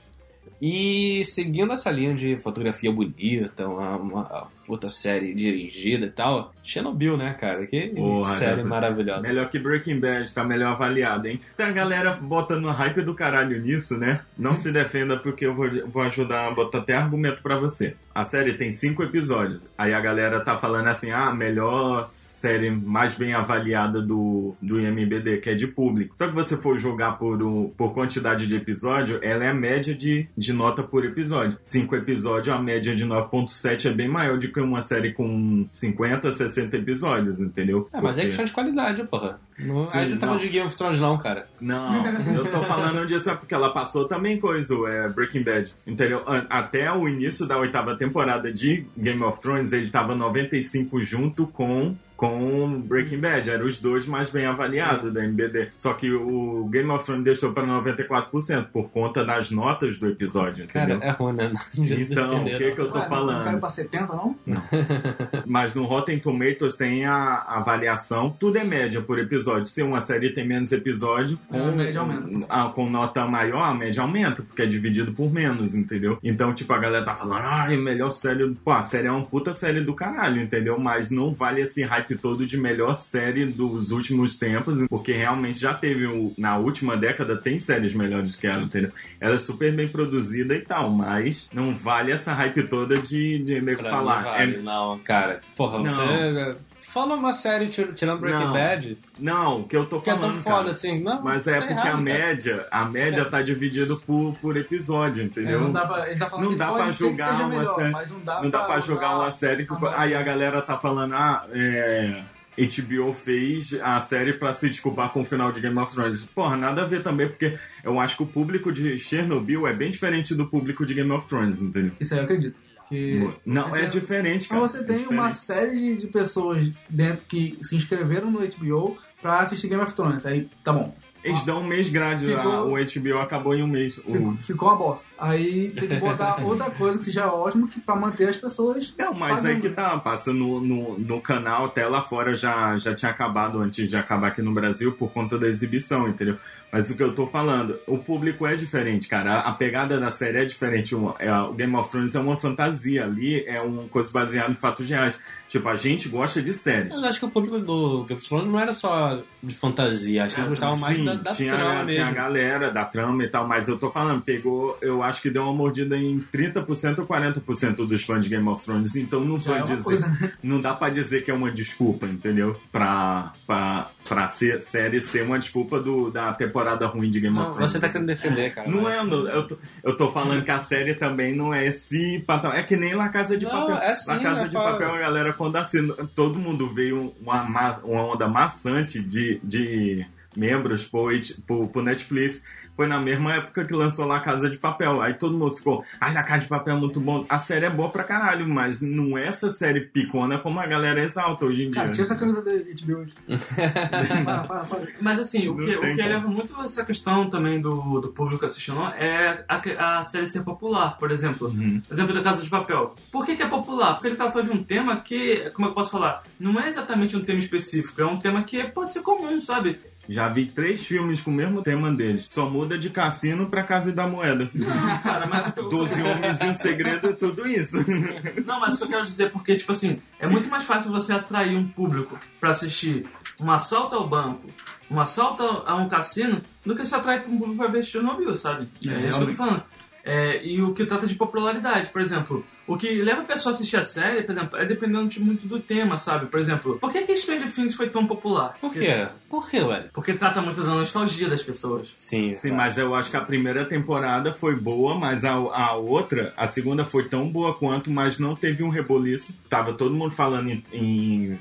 S6: E seguindo essa linha de fotografia bonita, uma, uma puta série dirigida e tal, Chernobyl, né, cara? Que
S4: Porra,
S6: série
S4: essa-
S6: maravilhosa.
S4: Melhor que Breaking Bad, tá melhor avaliado, hein? Tem a galera botando hype do caralho nisso, né? Não se defenda porque eu vou, vou ajudar a botar até argumento pra você. A série tem cinco episódios. Aí a galera tá falando assim, ah, melhor série mais bem avaliada do, do IMBD, que é de público. Só que você for jogar por, um, por quantidade de episódio, ela é a média de, de nota por episódio. Cinco episódios, a média de 9.7 é bem maior do que uma série com 50, 60 episódios, entendeu?
S6: É, mas é
S4: Porque-
S6: questão de qualidade, porra. Não,
S4: Sim,
S6: a gente não tá falando de Game of Thrones, não, cara.
S4: Não, eu tô falando disso é porque ela passou também coisa, é Breaking Bad, entendeu? Até o início da oitava temporada de Game of Thrones, ele tava 95 junto com com Breaking Bad, eram os dois mais bem avaliados da MBD. Só que o Game of Thrones deixou pra 94% por conta das notas do episódio,
S6: Cara,
S4: entendeu?
S6: é ruim, né? Não
S4: Então, o que
S6: não.
S4: que eu tô
S7: Ué, Não caiu
S4: falando?
S7: pra 70, não?
S4: Mas no Rotten Tomatoes tem a, avaliação, tudo é média por episódio. Se uma série tem menos episódio,
S7: É, a média aumenta.
S4: a- com nota maior, a média aumenta, porque é dividido por menos, entendeu? Então, tipo, a galera tá falando, ai, melhor série. do-" Pô, a série é uma puta série do caralho, entendeu? Mas não vale esse hype todo de melhor série dos últimos tempos, porque realmente já teve, na última década, tem séries melhores que ela, entendeu? Ela é super bem produzida e tal, mas não vale essa hype toda de, de nego falar.
S6: mim, vale,
S4: É-
S6: Não, cara. Porra,
S4: Não.
S6: você... Fala uma série tir- tirando Breaking
S4: Não.
S6: Bad,
S4: Não, o que eu tô
S6: que é
S4: falando,
S6: tão foda
S4: cara.
S6: assim. Não,
S4: Mas é
S6: tá
S4: porque
S6: errado,
S4: a
S6: cara.
S4: média, a média tá dividida por, por episódio,
S7: É,
S4: entendeu?
S7: não dá pra, ele tá falando
S4: Não
S7: que
S4: dá pra julgar uma
S7: melhor,
S4: série-
S7: mas não dá
S4: Não dá pra jogar uma série que.
S7: a.
S4: Aí a galera tá falando, ah, é. HBO fez a série pra se desculpar com o final de Game of Thrones. Porra, nada a ver também, porque eu acho que o público de Chernobyl é bem diferente do público de Game of Thrones, entendeu?
S7: Isso aí eu acredito. Que
S4: Não, é
S7: tem-
S4: diferente, cara.
S7: Você
S4: É
S7: tem uma
S4: diferente.
S7: série de, pessoas dentro que se inscreveram no HBO pra assistir Game of Thrones. Aí, tá bom.
S4: Eles dão um mês
S7: Ficou-
S4: a- o HBO acabou em um mês. O-
S7: Ficou, ficou uma bosta. Aí tem que botar outra coisa que seja ótimo que pra manter as pessoas.
S4: Não, mas aí
S7: fazendo.
S4: que tá, passa no, no, no canal, até lá fora já, já tinha acabado antes de acabar aqui no Brasil por conta da exibição, entendeu? Mas o que eu tô falando, o público é diferente, cara. A, pegada da série é diferente. O, é, o Game of Thrones é uma fantasia ali, é uma coisa baseada em fatos reais. Tipo, a gente gosta de séries.
S6: Mas acho que o público do Game of Thrones não era só de fantasia, acho que eles gostavam mais da, da
S4: tinha,
S6: trama
S4: tinha a
S6: mesmo.
S4: galera da trama e tal, mas eu tô falando, pegou, eu acho que deu uma mordida em 30% ou 40% dos fãs de Game of Thrones, então não
S7: Já é
S4: dizer,
S7: coisa, né?
S4: não dá pra dizer que é uma desculpa, entendeu? Pra, pra, pra ser, série ser uma desculpa do, da temporada ruim de Game
S6: Não,
S4: of Thrones.
S6: você tá querendo defender, cara.
S4: Não
S6: mas-
S4: é, não, eu tô, eu tô falando que a série também não é esse patamar. É que nem La Casa de
S6: Não,
S4: Papel.
S6: é sim,
S4: La Casa
S6: né,
S4: de
S6: fala.
S4: Papel, a galera, quando assina, todo mundo veio uma, ma- uma onda maçante de, de membros pro, pro, pro Netflix. Foi na mesma época que lançou La Casa de Papel. Aí todo mundo ficou, ai, La Casa de Papel é muito bom. A série é boa pra caralho, mas não é essa série picona como a galera exalta hoje em dia.
S7: Cara, tira essa camisa da HBO hoje. para, para, para.
S3: Mas assim, o que, o que eleva muito essa questão também do, do público assistindo é a, a série ser popular, por exemplo.
S4: Uhum.
S3: Exemplo da Casa de Papel. Por que, que é popular? Porque ele tratou de um tema que, como eu posso falar, não é exatamente um tema específico, é um tema que pode ser comum, sabe?
S4: Já vi três filmes com o mesmo tema deles. Só muda de cassino pra Casa da Moeda.
S3: Não, cara, mas
S4: Doze Homens e um Segredo é tudo isso.
S3: Não, mas o que eu quero dizer é porque, tipo assim, é muito mais fácil você atrair um público pra assistir um assalto ao banco, um assalto a um cassino, do que você atrair um público pra ver Chernobyl, sabe?
S7: É,
S3: É, isso que eu tô falando. É, e o que trata de popularidade, por exemplo, o que leva a pessoa a assistir a série, por exemplo, é dependendo de muito do tema, sabe? Por exemplo, por que que Stranger Things foi tão popular?
S6: Por quê? Por quê, velho?
S3: Porque trata muito da nostalgia das pessoas.
S6: Sim,
S4: Sim, mas eu acho que a primeira temporada foi boa, mas a, a outra, a segunda foi tão boa quanto, mas não teve um reboliço. Tava todo mundo falando em, em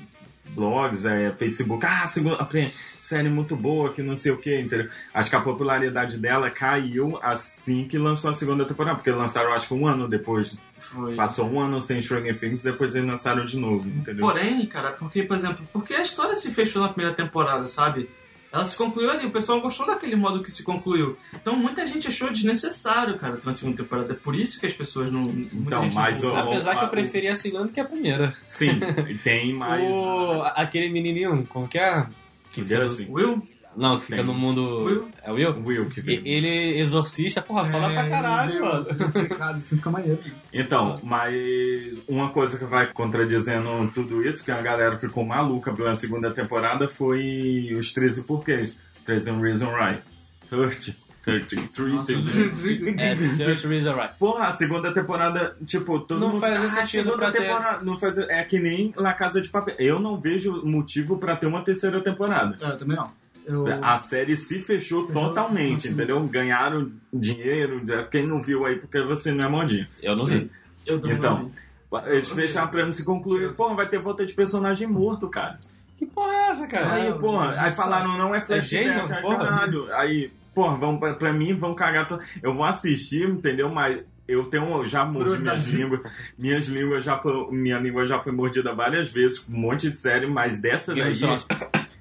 S4: blogs, é, Facebook, ah, a segunda, a série muito boa, que não sei o que, entendeu? Acho que a popularidade dela caiu assim que lançou a segunda temporada, porque lançaram acho que um ano depois.
S3: Foi.
S4: Passou um ano sem Stranger Things, depois eles lançaram de novo, entendeu?
S3: Porém, cara, porque, por exemplo, porque a história se fechou na primeira temporada, sabe? Ela se concluiu ali, o pessoal gostou daquele modo que se concluiu. Então muita gente achou desnecessário, cara, ter uma segunda temporada. É por isso que as pessoas não. muita
S4: Então,
S3: gente não
S4: mas
S3: curte.
S4: o-
S6: Apesar que eu
S4: o-
S6: preferia a segunda que a primeira.
S4: Sim, tem mais.
S6: O, aquele menininho, como que é?
S4: Que vê assim.
S3: Will?
S6: Não, que fica
S4: Tem.
S6: no mundo...
S3: Will?
S6: É o Will?
S4: Will que vê.
S6: E- Ele exorcista, porra, fala pra caralho,
S7: meio
S6: mano.
S7: complicado, assim fica maneiro.
S4: Então, mas uma coisa que vai contradizendo tudo isso, que a galera ficou maluca pela segunda temporada, foi os 13 porquês. 13 Reason Why. 30. 30. 30.
S6: É, Third Reason Why.
S4: Porra, a segunda temporada, tipo, todo
S6: Não
S4: mundo...
S6: faz
S4: "Ah,
S6: sentido
S4: segunda
S6: pra ter."
S4: temporada, não faz, É que nem La Casa de Papel. Eu não vejo motivo pra ter uma terceira temporada.
S7: É, eu também não. Eu,
S4: A série se fechou totalmente, entendeu? Ganharam dinheiro. Quem não viu aí, porque você não é modinha.
S6: Eu não vi.
S3: Eu também
S4: Então,
S3: não vi.
S4: Eles fecharam pra não se concluir. Porra, vai ter volta de personagem morto, cara.
S6: Que porra é essa, cara?
S4: Aí,
S7: É,
S4: porra, aí falaram, não é flashback,
S6: Jason,
S4: ai,
S6: porra.
S4: caralho. Aí, porra, vão pra, pra mim, vão cagar. To... Eu vou assistir, entendeu? Mas eu tenho, já mordi minhas línguas. Minhas línguas já foi, minha língua já foi mordida várias vezes, com um monte de série, mas dessa daí.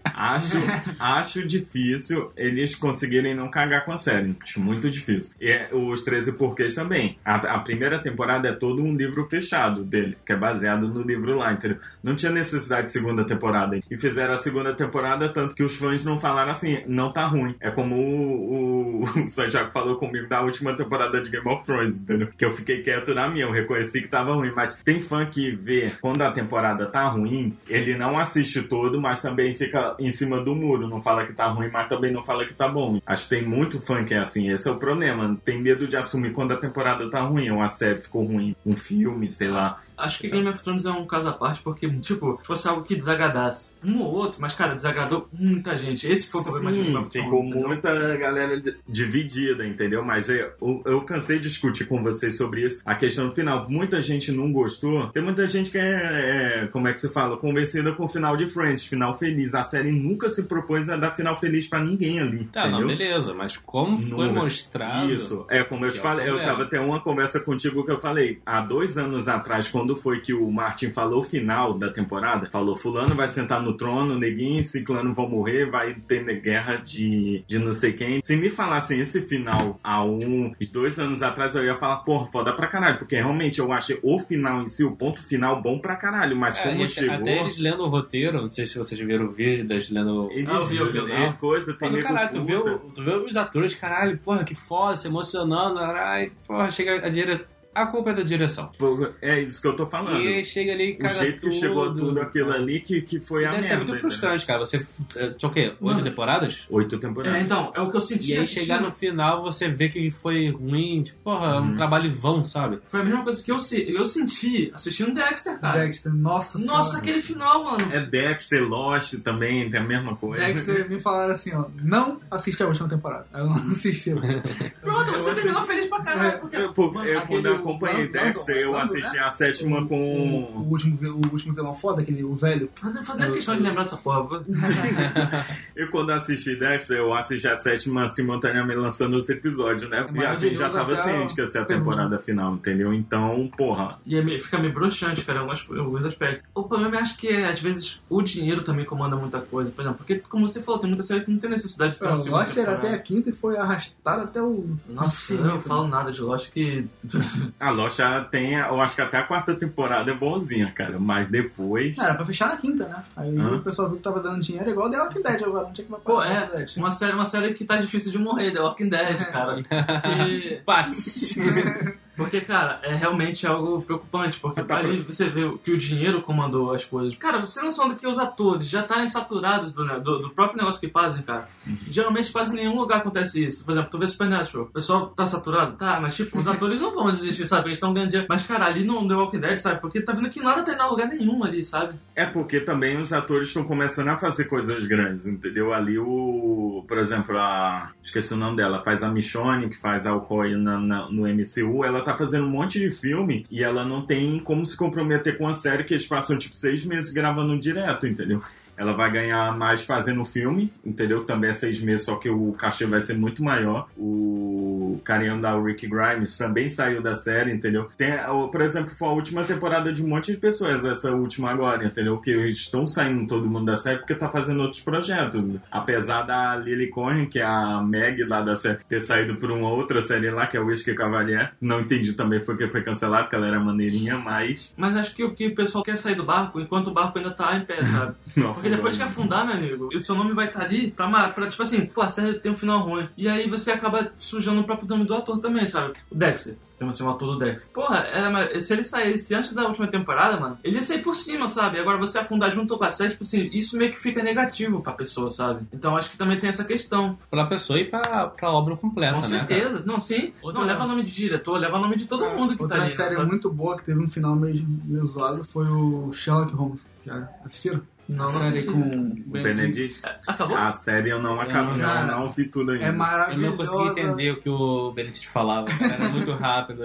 S4: Acho, acho difícil eles conseguirem não cagar com a série. Acho muito difícil. E é, os 13 porquês também. A, a primeira temporada é todo um livro fechado dele, que é baseado no livro lá, entendeu? Não tinha necessidade de segunda temporada. E fizeram a segunda temporada, tanto que os fãs não falaram assim, não tá ruim. É como o, o, o Santiago falou comigo da última temporada de Game of Thrones, entendeu? Que eu fiquei quieto na minha, eu reconheci que tava ruim. Mas tem fã que vê quando a temporada tá ruim, ele não assiste todo, mas também fica em cima do muro. Não fala que tá ruim, mas também não fala que tá bom. Acho que tem muito fã que é assim. Esse é o problema. Tem medo de assumir quando a temporada tá ruim. Uma série ficou ruim, um filme, sei lá.
S3: Acho que Game of Thrones é um caso à parte, porque, tipo, se fosse algo que desagradasse um ou outro, mas, cara, desagradou muita gente. Esse foi o problema de Game
S4: Sim,
S3: of Thrones.
S4: ficou
S3: entendeu?
S4: muita galera di- dividida, entendeu? Mas eu, eu, eu cansei de discutir com vocês sobre isso. A questão do final, muita gente não gostou. Tem muita gente que é, é, como é que se fala, convencida com o final de Friends, final feliz. A série nunca se propôs a dar final feliz pra ninguém ali,
S6: Tá, não,
S4: entendeu?
S6: beleza, mas como foi
S4: Nunca.
S6: mostrado.
S4: Isso, é como eu te
S6: é
S4: falei, eu
S6: problema.
S4: tava até uma conversa contigo que eu falei, há dois anos atrás, quando foi que o Martin falou o final da temporada, falou, fulano vai sentar no trono, neguinho ciclano vão morrer, vai ter guerra de, de não sei quem. Se me falassem esse final há um, dois anos atrás, eu ia falar, porra, foda pra caralho, porque realmente eu achei o final em si, o ponto final bom pra caralho, mas
S6: É,
S4: como
S6: e
S4: chegou...
S6: até eles lendo o roteiro, não sei se vocês viram o vídeo das lendo.
S4: Eles,
S3: Ah, eu vi, eu vi, eu vi.
S4: é coisa, tem nego
S6: caralho, tu vê, tu vê os atores, caralho, porra, que foda, se emocionando, caralho, porra, chega a dire... A culpa é da direção.
S4: É isso que eu tô falando.
S6: E chega ali e
S4: o jeito
S6: tudo.
S4: que chegou tudo aquilo ali que, que foi
S6: E
S4: a
S6: deve
S4: merda.
S6: ser muito
S4: entendeu?
S6: frustrante, cara. Você. é, Tinha o quê? Oito
S3: Mano.
S6: temporadas?
S4: Oito temporadas.
S3: É, então, é o que eu senti
S6: E aí
S3: assistindo.
S6: chegar no final você vê que foi ruim, tipo, porra, é um trabalho em vão, sabe?
S3: Foi a mesma coisa que eu, se- eu senti assistindo Dexter, cara.
S7: Dexter, nossa
S3: Nossa,
S7: senhora.
S3: aquele final, mano.
S4: É Dexter, Lost também, tem a mesma coisa.
S7: Dexter me falaram assim, ó, não assiste a última temporada. Eu não assisti a última.
S3: Pronto, você terminou feliz pra caralho. Porque...
S4: Eu, pô,
S3: Mano,
S4: eu,
S7: aquele
S4: acompanhei
S7: Lando-
S4: Dexter, eu
S7: Lando,
S4: assisti
S7: né?
S4: a sétima
S7: O, o
S4: com.
S7: último, o último vilão foda, aquele, o velho.
S3: Não não é questão de lembrar dessa porra.
S4: Eu, quando assisti Dexter, eu assisti a sétima simultaneamente lançando os episódios, né? E a gente já tava ciente
S7: o-
S4: que ia ser a temporada final, entendeu? Então, porra.
S3: E é fica meio broxante, cara, em alguns aspectos. O problema é acho que, é, às vezes, o dinheiro também comanda muita coisa. Por exemplo, porque, como você falou, tem muita série que não tem necessidade de ter
S7: O
S3: uma segunda
S7: Lost era até a quinta e foi arrastado até o.
S3: Nossa, eu não falo nada de Lost que...
S4: A Lost já tem, eu acho que até a quarta temporada é bonzinha, cara. Mas depois.
S7: Ah, era pra fechar na quinta, né? Aí
S4: Hã?
S7: o pessoal viu que tava dando dinheiro, igual The Walking Dead agora. Não tinha que
S3: Pô, é,
S7: Dead.
S3: uma série, uma série que tá difícil de morrer, The Walking Dead, cara. E-
S6: Pats!
S3: Porque, cara, é realmente algo preocupante, porque
S4: tá,
S3: ali você vê que o dinheiro comandou as coisas. Cara, você não sabe do que os atores já estarem saturados do, do, do próprio negócio que fazem, cara. Geralmente quase em nenhum lugar acontece isso. Por exemplo, tu vê Supernatural, o pessoal tá saturado? Tá, mas tipo, os atores não vão desistir, sabe? Eles estão ganhando dinheiro. Mas, cara, ali no The Walking Dead, sabe? Porque tá vendo que nada tem em lugar nenhum ali, sabe?
S4: É porque também os atores estão começando a fazer coisas grandes, entendeu? Ali o. Por exemplo, a. Esqueci o nome dela, faz a Michonne, que faz a Alcoy na, na- no MCU, ela tá fazendo um monte de filme e ela não tem como se comprometer com a série que eles passam tipo seis meses gravando direto, entendeu? Ela vai ganhar mais fazendo filme, entendeu? Também é seis meses, só que o cachê vai ser muito maior. O carinha da Rick Grimes também saiu da série, entendeu? Tem, o- por exemplo, foi a última temporada de um monte de pessoas, essa última agora, entendeu? Que estão saindo todo mundo da série porque tá fazendo outros projetos. Apesar da Lily Cohen, que é a Meg lá da série, ter saído por uma outra série lá, que é o Whisky Cavalier. Não entendi também porque foi cancelado, porque ela era maneirinha, mas.
S3: Mas acho que o que o pessoal quer sair do barco enquanto o barco ainda tá em pé, sabe?
S4: Não,
S3: Porque depois que afundar, meu amigo, e o seu nome vai estar ali pra, pra, tipo assim, pô, a série tem um final ruim. E aí você acaba sujando o próprio nome do ator também, sabe? O Dexter. Chama-se o ator do Dexter. Porra, era, mas se ele saísse antes da última temporada, mano, ele ia sair por cima, sabe? Agora você afundar junto com a série, tipo assim, isso meio que fica negativo pra pessoa, sabe? Então acho que também tem essa questão.
S6: pra pessoa e pra, pra obra completa,
S3: Com
S6: né? cara?
S3: certeza. Não, sim.
S7: Outra-
S3: não, leva nome de diretor, leva nome de todo mundo que
S7: Outra
S3: tá ali.
S7: série
S3: né,
S7: muito boa que teve um final meio, meio zoado foi o Sherlock Holmes. Já assistiram?
S3: Não,
S7: a
S3: não
S7: série com
S4: O Benedict.
S3: Acabou?
S4: A série eu não acabo,
S7: Cara,
S4: não, não vi tudo ainda.
S7: É
S6: Eu
S7: maravilhosa.
S6: não consegui entender o que o Benedict falava, era muito rápido.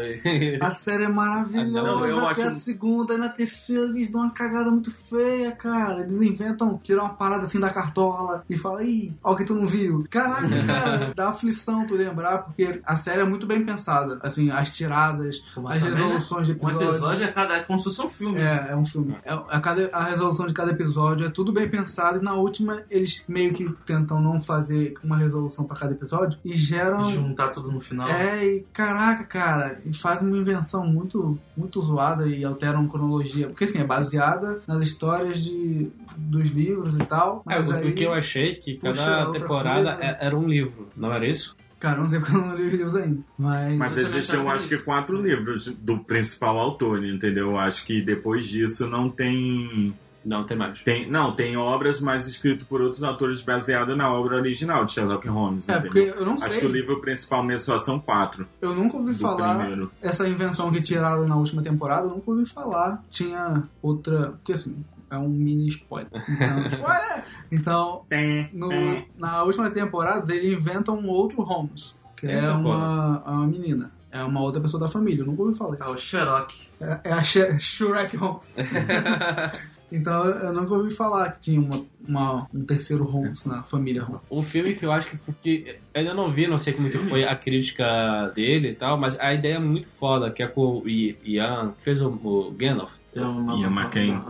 S7: A série é maravilhosa
S4: Não, eu
S7: até
S4: acho-
S7: a segunda, e na terceira eles dão uma cagada muito feia, cara. Eles inventam, tiram uma parada assim da cartola e falam, ih, ó o que tu não viu. Caraca, cara, dá aflição tu lembrar, porque a série é muito bem pensada. Assim, as tiradas,
S3: Mas
S7: as
S3: também, né?
S7: resoluções de
S3: Um
S7: episódios.
S3: episódio é, cada, é como se fosse um filme.
S7: É, é um filme. É, a, cada, a resolução de cada episódio é tudo bem pensado e na última eles meio que tentam não fazer uma resolução pra cada episódio e geram.
S3: E juntar tudo no final.
S7: É, e caraca, cara, eles fazem uma invenção muito, muito zoada e alteram cronologia. Porque assim, é baseada nas histórias de, dos livros e tal.
S6: É,
S7: Mas
S6: o,
S7: aí,
S6: o que eu achei que
S7: puxa
S6: cada temporada
S7: coisa.
S6: é- era um livro, não era isso?
S7: Cara, não sei porque eu não li os livros ainda. Mas.
S4: Mas
S3: sabe
S4: acho que quatro livros do principal autor, entendeu? Eu acho que depois disso não tem
S6: Não, tem mais.
S4: Tem, não, tem obras, mas escrito por outros autores baseado na obra original de Sherlock Holmes.
S7: É,
S4: entendeu?
S7: porque eu não
S4: Acho
S7: sei.
S4: que o livro principal mesmo só são quatro.
S7: Eu nunca ouvi falar
S4: primeiro.
S7: essa invenção que tiraram na última temporada, eu nunca ouvi falar. Tinha outra. Porque assim, é um mini spoiler. Então, spoiler! Então,
S4: Tem.
S7: no-
S4: tem.
S7: na última temporada, ele inventa um outro Holmes, que é uma, uma menina. É uma outra pessoa da família, eu nunca ouvi falar.
S3: É o Sherlock.
S7: É, é a Sh- Shrek Holmes. então eu nunca ouvi falar que tinha uma, uma- um terceiro Holmes na família Holmes.
S6: Um filme que eu acho que. Porque ainda não vi, não sei como que foi a crítica dele e tal, mas a ideia é muito foda, que é com o Ian, que fez o, o Gandalf.
S4: Ian McKellen.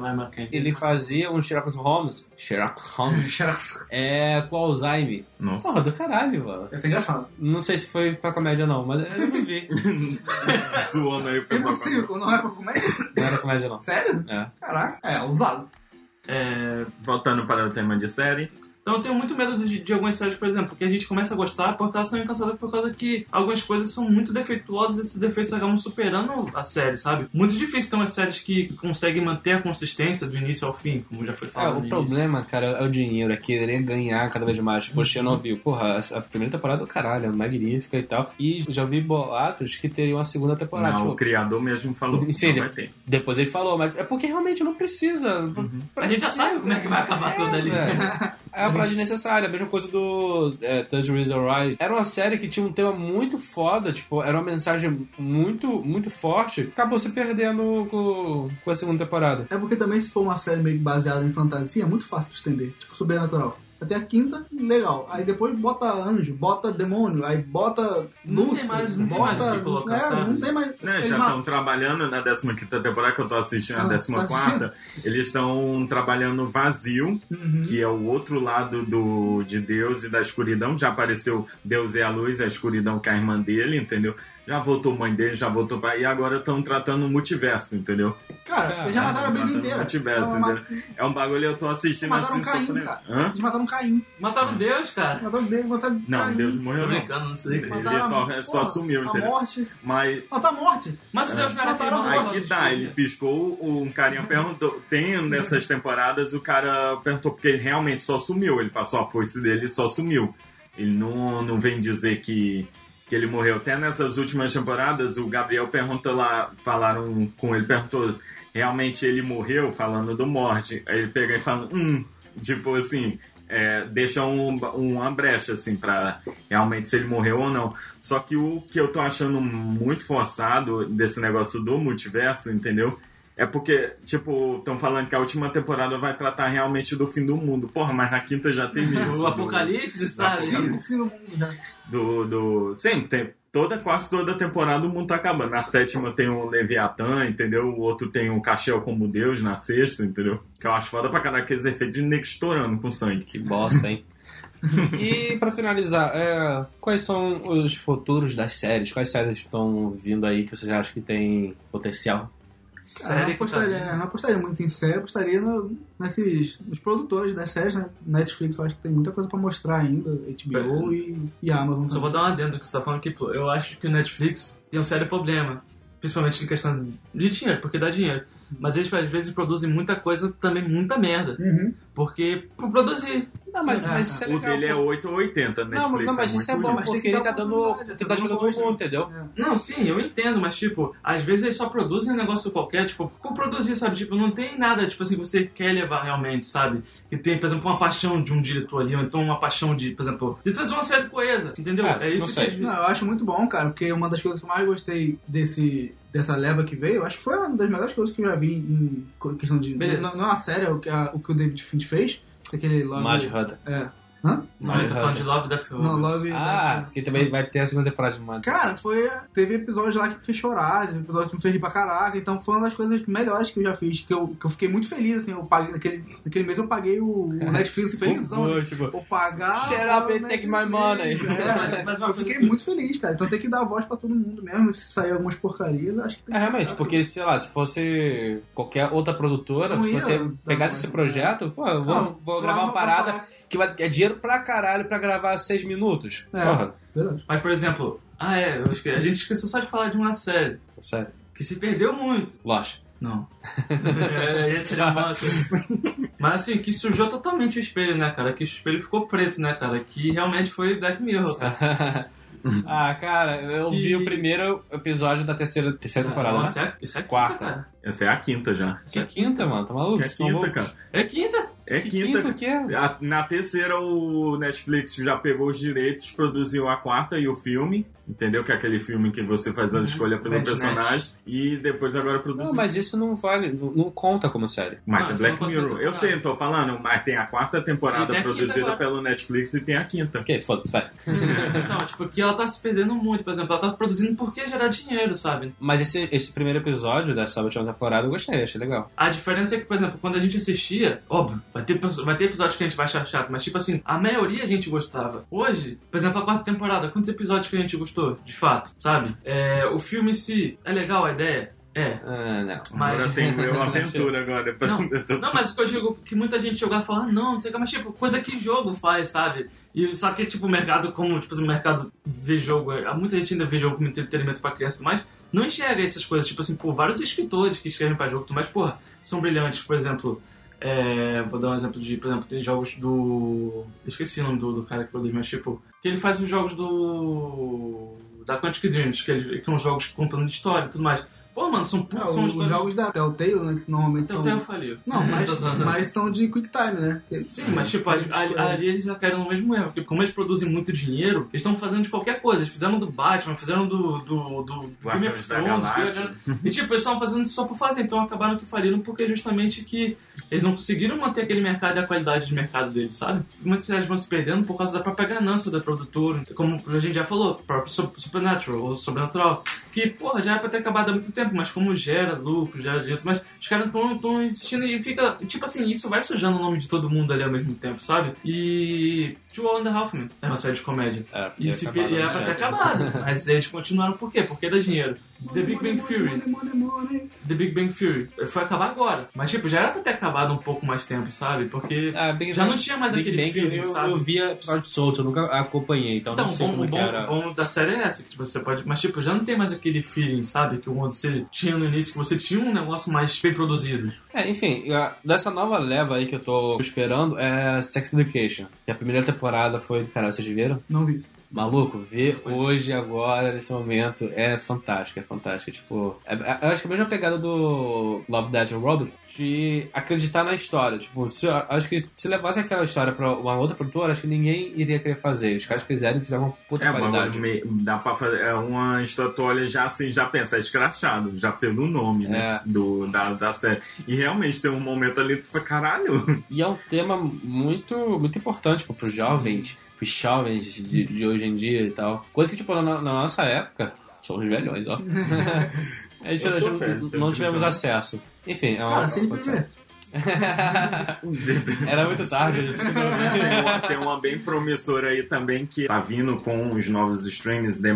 S6: Ele fazia um Sherlock Holmes. Sherlock Holmes. é com Alzheimer.
S4: Nossa.
S6: Porra, do caralho, mano.
S7: Ia ser engraçado.
S6: Não sei se foi pra comédia não, mas eu não vi.
S4: Zoando aí o pessoal.
S7: circo, não é pra comer?
S6: Não era comédia não.
S7: Sério?
S6: É.
S7: Caraca, é usado.
S3: É,
S4: Voltando para o tema de série.
S3: Então eu tenho muito medo de, de algumas séries, por exemplo, que a gente começa a gostar porque elas são encansadas por causa que algumas coisas são muito defeituosas e esses defeitos acabam superando a série, sabe? Muito difícil ter umas séries que conseguem manter a consistência do início ao fim, como já foi
S6: É,
S3: falado.
S6: o
S3: no início.
S6: problema, cara, é o dinheiro, é querer ganhar cada vez mais. Tipo, Chernobyl, porra, a primeira temporada do caralho, é magnífica e tal. E já vi boatos que teriam a segunda temporada.
S4: Não,
S6: tipo,
S4: o criador mesmo falou. que
S6: Sim,
S4: não vai ter.
S6: depois ele falou, mas é porque realmente não precisa.
S3: A gente já sabe como é que vai acabar tudo ali.
S6: É, é uma parada desnecessária, a mesma coisa do é, Touch Reason Right. Era uma série que tinha um tema muito foda, tipo, era uma mensagem muito, muito forte. Acabou se perdendo com, com a segunda temporada.
S7: É porque também se for uma série meio baseada em fantasia, é muito fácil de estender. Tipo, sobrenatural. Até a quinta, legal. Aí depois bota anjo, bota demônio, aí bota
S3: Não
S7: luz,
S3: tem mais- não tem
S7: bota.
S3: mais colocar,
S7: é, não tem mais.
S4: Né,
S7: Eles
S4: já estão trabalhando na 15 temporada, que eu tô assistindo
S7: Ah,
S4: a
S7: tá
S4: 14 Eles estão trabalhando vazio,
S7: Uhum.
S4: que é o outro lado do, de Deus e da escuridão. Já apareceu Deus é a luz, a escuridão que é a irmã dele, entendeu? Já voltou mãe dele, já voltou pra. E agora estão tratando o multiverso, entendeu?
S7: Cara, eles já
S6: Caralho,
S7: mataram a Bíblia inteira.
S4: multiverso, entendeu? É um bagulho eu tô assistindo
S7: Mataram
S4: assim. só
S7: Caim, cara.
S4: Hã?
S7: Eles mataram Caim.
S3: Mataram Deus, cara.
S7: Mataram Deus, mataram
S4: Não,
S7: Caim.
S4: Deus morreu não.
S3: brincando, não sei.
S4: Ele
S7: Mataram
S4: só,
S7: a-
S4: só
S7: porra,
S4: sumiu,
S7: A
S4: entendeu?
S7: morte.
S4: Mas
S7: Mataram a morte.
S3: Mas se Deus não era
S7: Mataram a.
S4: Aí que tá, ele piscou, um carinha perguntou. Tem nessas temporadas, o cara perguntou, porque ele realmente só sumiu. Ele passou a foice dele e só sumiu. Ele não, não vem dizer que, que ele morreu. Até nessas últimas temporadas, o Gabriel pergunta lá, falaram com ele, perguntou, realmente ele morreu, falando do morte. Aí ele pega e fala, hum, tipo assim. É, deixa um, uma brecha, assim, pra realmente se ele morreu ou não. Só que o que eu tô achando muito forçado desse negócio do multiverso, entendeu? É porque, tipo, estão falando que a última temporada vai tratar realmente do fim do mundo. Porra, mas na quinta já tem isso.
S3: O
S4: do-
S3: Apocalipse, sabe?
S4: Sim.
S7: O fim do mundo já.
S4: Do, do... Sim, tem toda, quase toda temporada o mundo tá acabando. Na sétima tem o Leviatã, entendeu? O outro tem o Cachel como Deus na sexta, entendeu? Que eu acho foda pra caralho aqueles efeitos de nego estourando com sangue.
S6: Que bosta, hein? e pra finalizar, é, quais são os futuros das séries? Quais séries estão vindo aí que vocês acham que tem potencial?
S7: Cara, eu não
S3: Série tá
S7: apostaria,
S3: vindo.
S7: eu não apostaria muito em série, eu apostaria no, nesses, nos produtores das séries, né? Netflix, eu acho que tem muita coisa pra mostrar ainda, HBO e, e Amazon.
S3: Só vou dar um adendo que você tá falando que pô, eu acho que o Netflix tem um sério problema. Principalmente em questão de dinheiro, porque dá dinheiro. Mas eles às vezes produzem muita coisa, também muita merda.
S7: Uhum.
S3: Porque por produzir.
S6: Não, mas,
S7: É,
S6: mas isso é
S4: O
S6: legal.
S4: dele é
S6: pô.
S4: 8 ou 80,
S6: Não,
S4: Netflix
S6: não, mas isso é bom,
S7: Mas tem
S6: porque
S7: que
S6: ele tá dando, ele tá
S7: gosta.
S6: mundo, entendeu?
S3: Não, sim, eu entendo, mas tipo, às vezes eles só produzem um negócio qualquer, tipo, por produzir, sabe? Tipo, não tem nada, tipo assim, que você quer levar realmente, sabe? Que tem, por exemplo, uma paixão de um diretor ali, ou então uma paixão de, por exemplo, de trazer uma série coesa, entendeu?
S6: É,
S3: É, isso
S6: não sei.
S3: que
S7: Não, eu acho muito bom, cara, porque uma das coisas que eu mais gostei desse, dessa leva que veio, acho que foi uma das melhores coisas que eu já vi em questão de.
S3: Beleza.
S7: Não, não é uma série, é o que, a- o que o David Finch fez. Aquele Love.
S6: Mad Hunter.
S7: É. Hã?
S3: Não, eu tô falando de Love da
S7: Não, Love.
S6: Ah, que também vai ter a segunda temporada de Mad
S7: Cara, foi. Teve episódio lá que me fez chorar, teve episódio que me fez rir pra caraca, então foi uma das coisas melhores que eu já fiz. Que eu, que eu fiquei muito feliz, assim, eu paguei, naquele, naquele mês eu paguei o, o Netflix assim, felizão. assim,
S6: tipo,
S7: Vou pagar.
S6: Shut up
S7: o
S6: and take my money.
S7: é.
S3: Mas
S7: Eu fiquei
S3: que-
S7: muito feliz, cara. Então tem que dar voz pra todo mundo mesmo. Se sair algumas porcarias, acho que tem
S6: É,
S7: que
S6: realmente,
S7: dar,
S6: porque, sei lá, se fosse qualquer outra produtora,
S7: Não
S6: se
S7: ia
S6: você pegasse esse projeto, pô, eu vou,
S7: Não,
S6: vou gravar uma parada que vai, é dinheiro pra caralho pra gravar seis minutos.
S7: É.
S6: Porra,
S7: Verdade.
S3: Mas, por exemplo, ah, é, eu esque- a gente esqueceu só de falar de uma série
S6: sério.
S3: que se perdeu muito.
S6: Lost.
S3: Não. é, esse uma... Mas assim, que sujou totalmente o espelho, né, cara? Que o espelho ficou preto, né, cara? Que realmente foi Black Mirror, cara.
S6: ah, cara, eu
S3: Que-
S6: vi o primeiro episódio da terceira, terceira temporada,
S3: Nossa,
S6: né?
S3: é, isso é
S6: Quarta.
S3: cara.
S4: Essa é a quinta já.
S6: Que quinta, mano, tá maluco?
S4: É quinta, cara.
S3: É quinta.
S4: É
S6: Que
S4: quinta.
S6: quinta o quê?
S4: A- Na terceira, o Netflix já pegou os direitos, produziu a quarta e o filme, entendeu? Que é aquele filme que você faz a escolha pelo
S3: Bad
S4: personagem. E depois agora produziu.
S6: Não, mas isso não vale, não, não conta como série.
S4: Mas
S3: Ah,
S4: é Black
S3: não
S4: Mirror. Eu sei, eu tô falando, mas tem a quarta temporada
S3: tem a
S4: produzida pelo Netflix e tem a quinta.
S6: Ok, foda-se, vai.
S3: Não, tipo, que ela tá se perdendo muito, por exemplo. Ela tá produzindo porque gerar dinheiro, sabe?
S6: Mas esse, esse primeiro episódio dessa última temporada eu gostei, achei legal.
S3: A diferença é que, por exemplo, quando a gente assistia, óbvio, vai ter, vai ter episódios que a gente vai achar chato, mas tipo assim, a maioria a gente gostava. Hoje, por exemplo, a quarta temporada, quantos episódios que a gente gostou, de fato, sabe? É, o filme em si, é legal a ideia? É.
S6: Ah, não.
S3: Mas-
S4: Agora tem eu aventura agora.
S3: Não,
S4: tô-
S3: Não, mas o que eu digo que muita gente jogar e fala, ah, não, não sei o que, mas tipo, coisa que jogo faz, sabe? E só que, tipo, o mercado, como, tipo, o mercado vê jogo, há muita gente ainda vê jogo como entretenimento pra criança e tudo mais, não enxerga essas coisas, tipo assim, pô, vários escritores que escrevem pra jogo mais, porra, são brilhantes, por exemplo, é, vou dar um exemplo de, por exemplo, tem jogos do. Esqueci o nome do, do cara que produz, mas tipo, que ele faz os jogos do. da Quantic Dreams, que, ele, que são jogos contando história e tudo mais. Pô, mano, são,
S7: Ah,
S3: são
S7: os
S3: histórias.
S7: jogos da Telltale, né? Que normalmente
S3: Então,
S7: são.
S3: eu falei.
S7: Não, mas, mas são de quick time, né?
S3: Sim, mas tipo, ali, ali- eles já caíram no mesmo erro, porque como eles produzem muito dinheiro, eles estão fazendo de qualquer coisa. Eles fizeram do Batman, fizeram do, do, do Game of Thrones. Guardiões- e tipo, eles estavam fazendo só por fazer, então acabaram que faliram porque justamente que eles não conseguiram manter aquele mercado e a qualidade de mercado deles, sabe? Muitas cidades vão se perdendo por causa da própria ganância da produtora, como a gente já falou, próprio Sup- Supernatural ou Sobrenatural, que, porra, já era pra ter acabado há muito tempo, mas como gera lucro, gera dinheiro, mas os caras estão insistindo e fica, tipo assim, isso vai sujando o nome de todo mundo ali ao mesmo tempo, sabe? E Two and a Half Men é uma série de comédia.
S6: É,
S3: E se pra ter acabado, mas eles continuaram por quê? Porque dá dinheiro. The Big Bang Theory. The Big Bang Theory. Foi acabar agora. Mas, tipo, já era pra ter acabado um pouco mais tempo, sabe? Porque
S6: Ah,
S3: já não tinha mais
S6: Big
S3: aquele
S6: Bang,
S3: feeling,
S6: eu,
S3: sabe?
S6: eu via episódio solto, eu nunca acompanhei, então,
S3: Então,
S6: não
S3: o
S6: sei
S3: bom,
S6: como
S3: o
S6: que
S3: bom,
S6: era.
S3: o bom da série é essa, que tipo, você pode. Mas tipo, já não tem mais aquele feeling, sabe? Que você tinha no início, que você tinha um negócio mais bem produzido.
S6: É, enfim, dessa nova leva aí que eu tô esperando é Sex Education. E a primeira temporada foi, cara, vocês viram?
S7: Não vi.
S6: Maluco, ver hoje, agora, nesse momento, é fantástico, é fantástico. Tipo, é- é- eu acho que a mesma pegada do Love, Death and Robot, de acreditar na história. Tipo, se, eu acho que se levasse aquela história pra uma outra produtora, acho que ninguém iria querer fazer. Os caras fizeram e fizeram uma puta
S4: É,
S6: qualidade.
S4: meio- dá pra fazer. É uma estatuolha já assim, já pensa, é escrachado, já pelo nome, né?
S6: É.
S4: Do, da, da série. E realmente tem um momento ali que tu fala, caralho.
S6: E é um tema muito, muito importante tipo, pros jovens, pros jovens de, de hoje em dia e tal. Coisa que, tipo, na, na nossa época, somos velhões, ó. A gente não, não- tivemos
S4: 30
S6: acesso. Enfim, é uma.
S7: Cara, sempre.
S6: Era muito tarde, a gente
S4: tem, uma, tem uma bem promissora aí também que tá vindo com os novos streams de,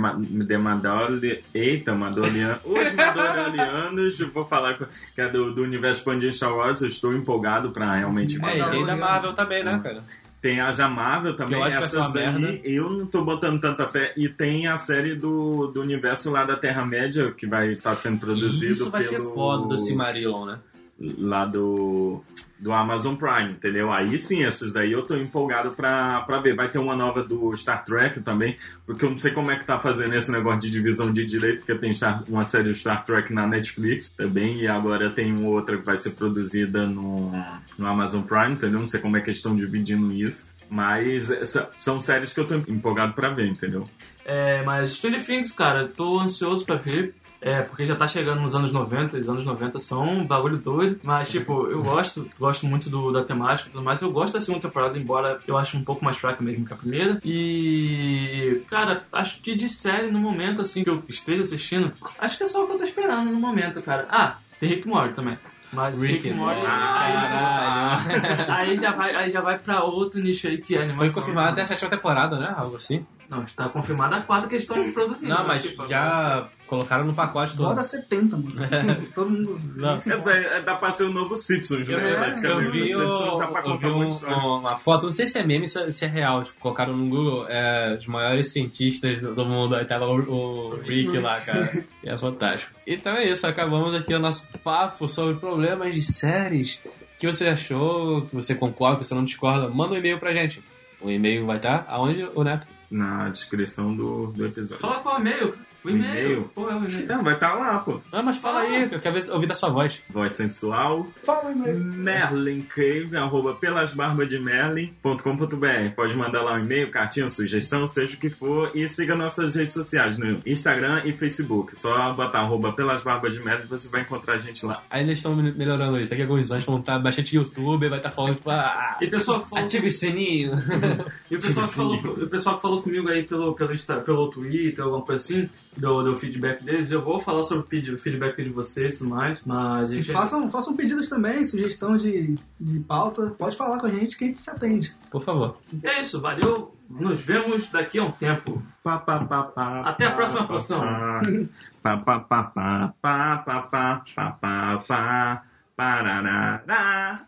S4: de Mandalorian. Eita, Mandalorian. Os Mandalorianos, eu vou falar com- que é do, do universo expandido Star Wars. Eu estou empolgado pra realmente
S6: É,
S4: ver.
S6: e tem da Marvel também, né, cara?
S4: Tem a Jamada também,
S6: Que eu acho que
S4: essas
S6: merda.
S4: daí eu não tô botando tanta fé. E tem a série do, do universo lá da Terra-média, que vai estar sendo produzido
S6: Isso vai
S4: pelo...
S6: ser foda do Cimarillon, né?
S4: Lá do, do Amazon Prime, entendeu? Aí sim, essas daí eu tô empolgado pra, pra ver. Vai ter uma nova do Star Trek também, porque eu não sei como é que tá fazendo esse negócio de divisão de direito, porque tem uma série do Star Trek na Netflix também, e agora tem outra que vai ser produzida no, no Amazon Prime, entendeu? Não sei como é que eles estão dividindo isso. Mas essa- são séries que eu tô empolgado pra ver, entendeu?
S3: É, mas Stranger Things, cara, tô ansioso pra ver. É, porque já tá chegando nos anos 90, os anos 90 são um bagulho doido. Mas, tipo, eu gosto, gosto muito do, da temática e tudo mais. Eu gosto da segunda temporada, embora eu ache um pouco mais fraca mesmo que a primeira. E, cara, acho que de série no momento, assim, que eu esteja assistindo, acho que é só o que eu tô esperando no momento, cara. Ah, tem Rick Morty também. Mas
S6: Rick
S3: Rick,
S6: and
S3: Morty.
S6: Caralho.
S3: Aí já vai, aí já vai pra outro nicho aí que é
S6: Foi
S3: animação.
S6: confirmado até a sétima temporada, né? Algo assim.
S3: Não, está confirmada a quarta que eles estão produzindo.
S6: Não, mas
S3: Tipo,
S6: já colocaram no pacote todo.
S7: Roda 70, mano. Todo mundo.
S6: Não.
S4: Essa é, dá pra ser o novo Simpsons, né?
S6: Eu, eu
S4: Praticamente.
S6: vi,
S4: o
S6: o-
S4: Simpsons dá pra
S6: eu vi um-
S4: uma
S6: foto, não sei se é meme se se é real, tipo, colocaram no Google é, os maiores cientistas do do mundo, aí tava o, o Rick lá, cara. E é fantástico. Então é isso, acabamos aqui o nosso papo sobre problemas de séries. O que você achou, que você concorda, que você não discorda, manda um e-mail pra gente. O e-mail vai estar aonde, o Neto?
S4: Na descrição do, do episódio.
S3: Fala qual é o e-mail. O e-mail.
S4: e-mail?
S3: Pô, é o e-mail.
S4: Não, vai estar lá, pô.
S6: Ah, mas fala aí, que eu quero ouvir da sua voz.
S4: Voz sensual.
S7: Fala, meu.
S4: Merlincave, arroba pelasbarbasdemerlin.com.br. Pode mandar lá um e-mail, cartinha, sugestão, seja o que for. E siga nossas redes sociais no Instagram e Facebook. Só botar arroba pelasbarbasdemerlin você vai encontrar a gente lá.
S6: Ainda estão me- melhorando isso. Daqui a alguns anos vão estar bastante youtuber, vai estar falando, tipo, ah,
S3: E o pessoal que falou,
S6: ative o sininho.
S3: e o pessoal que falou, o pessoal que falou comigo aí pelo, pelo, Insta- pelo Twitter, alguma coisa assim, do, do feedback deles, eu vou falar sobre o feed- o feedback de vocês e tudo mais, mas a
S7: E
S3: gente...
S7: façam, façam pedidos também, sugestão de, de pauta. Pode falar com a gente que a gente atende.
S6: Por favor.
S3: É isso, valeu. Nos vemos daqui a um tempo.
S4: Pá, pá, pá, pá,
S3: Até a próxima poção.
S4: Pá, pá, pá, pá, pá, pá, pá, pá, pá, pá, pá, parará.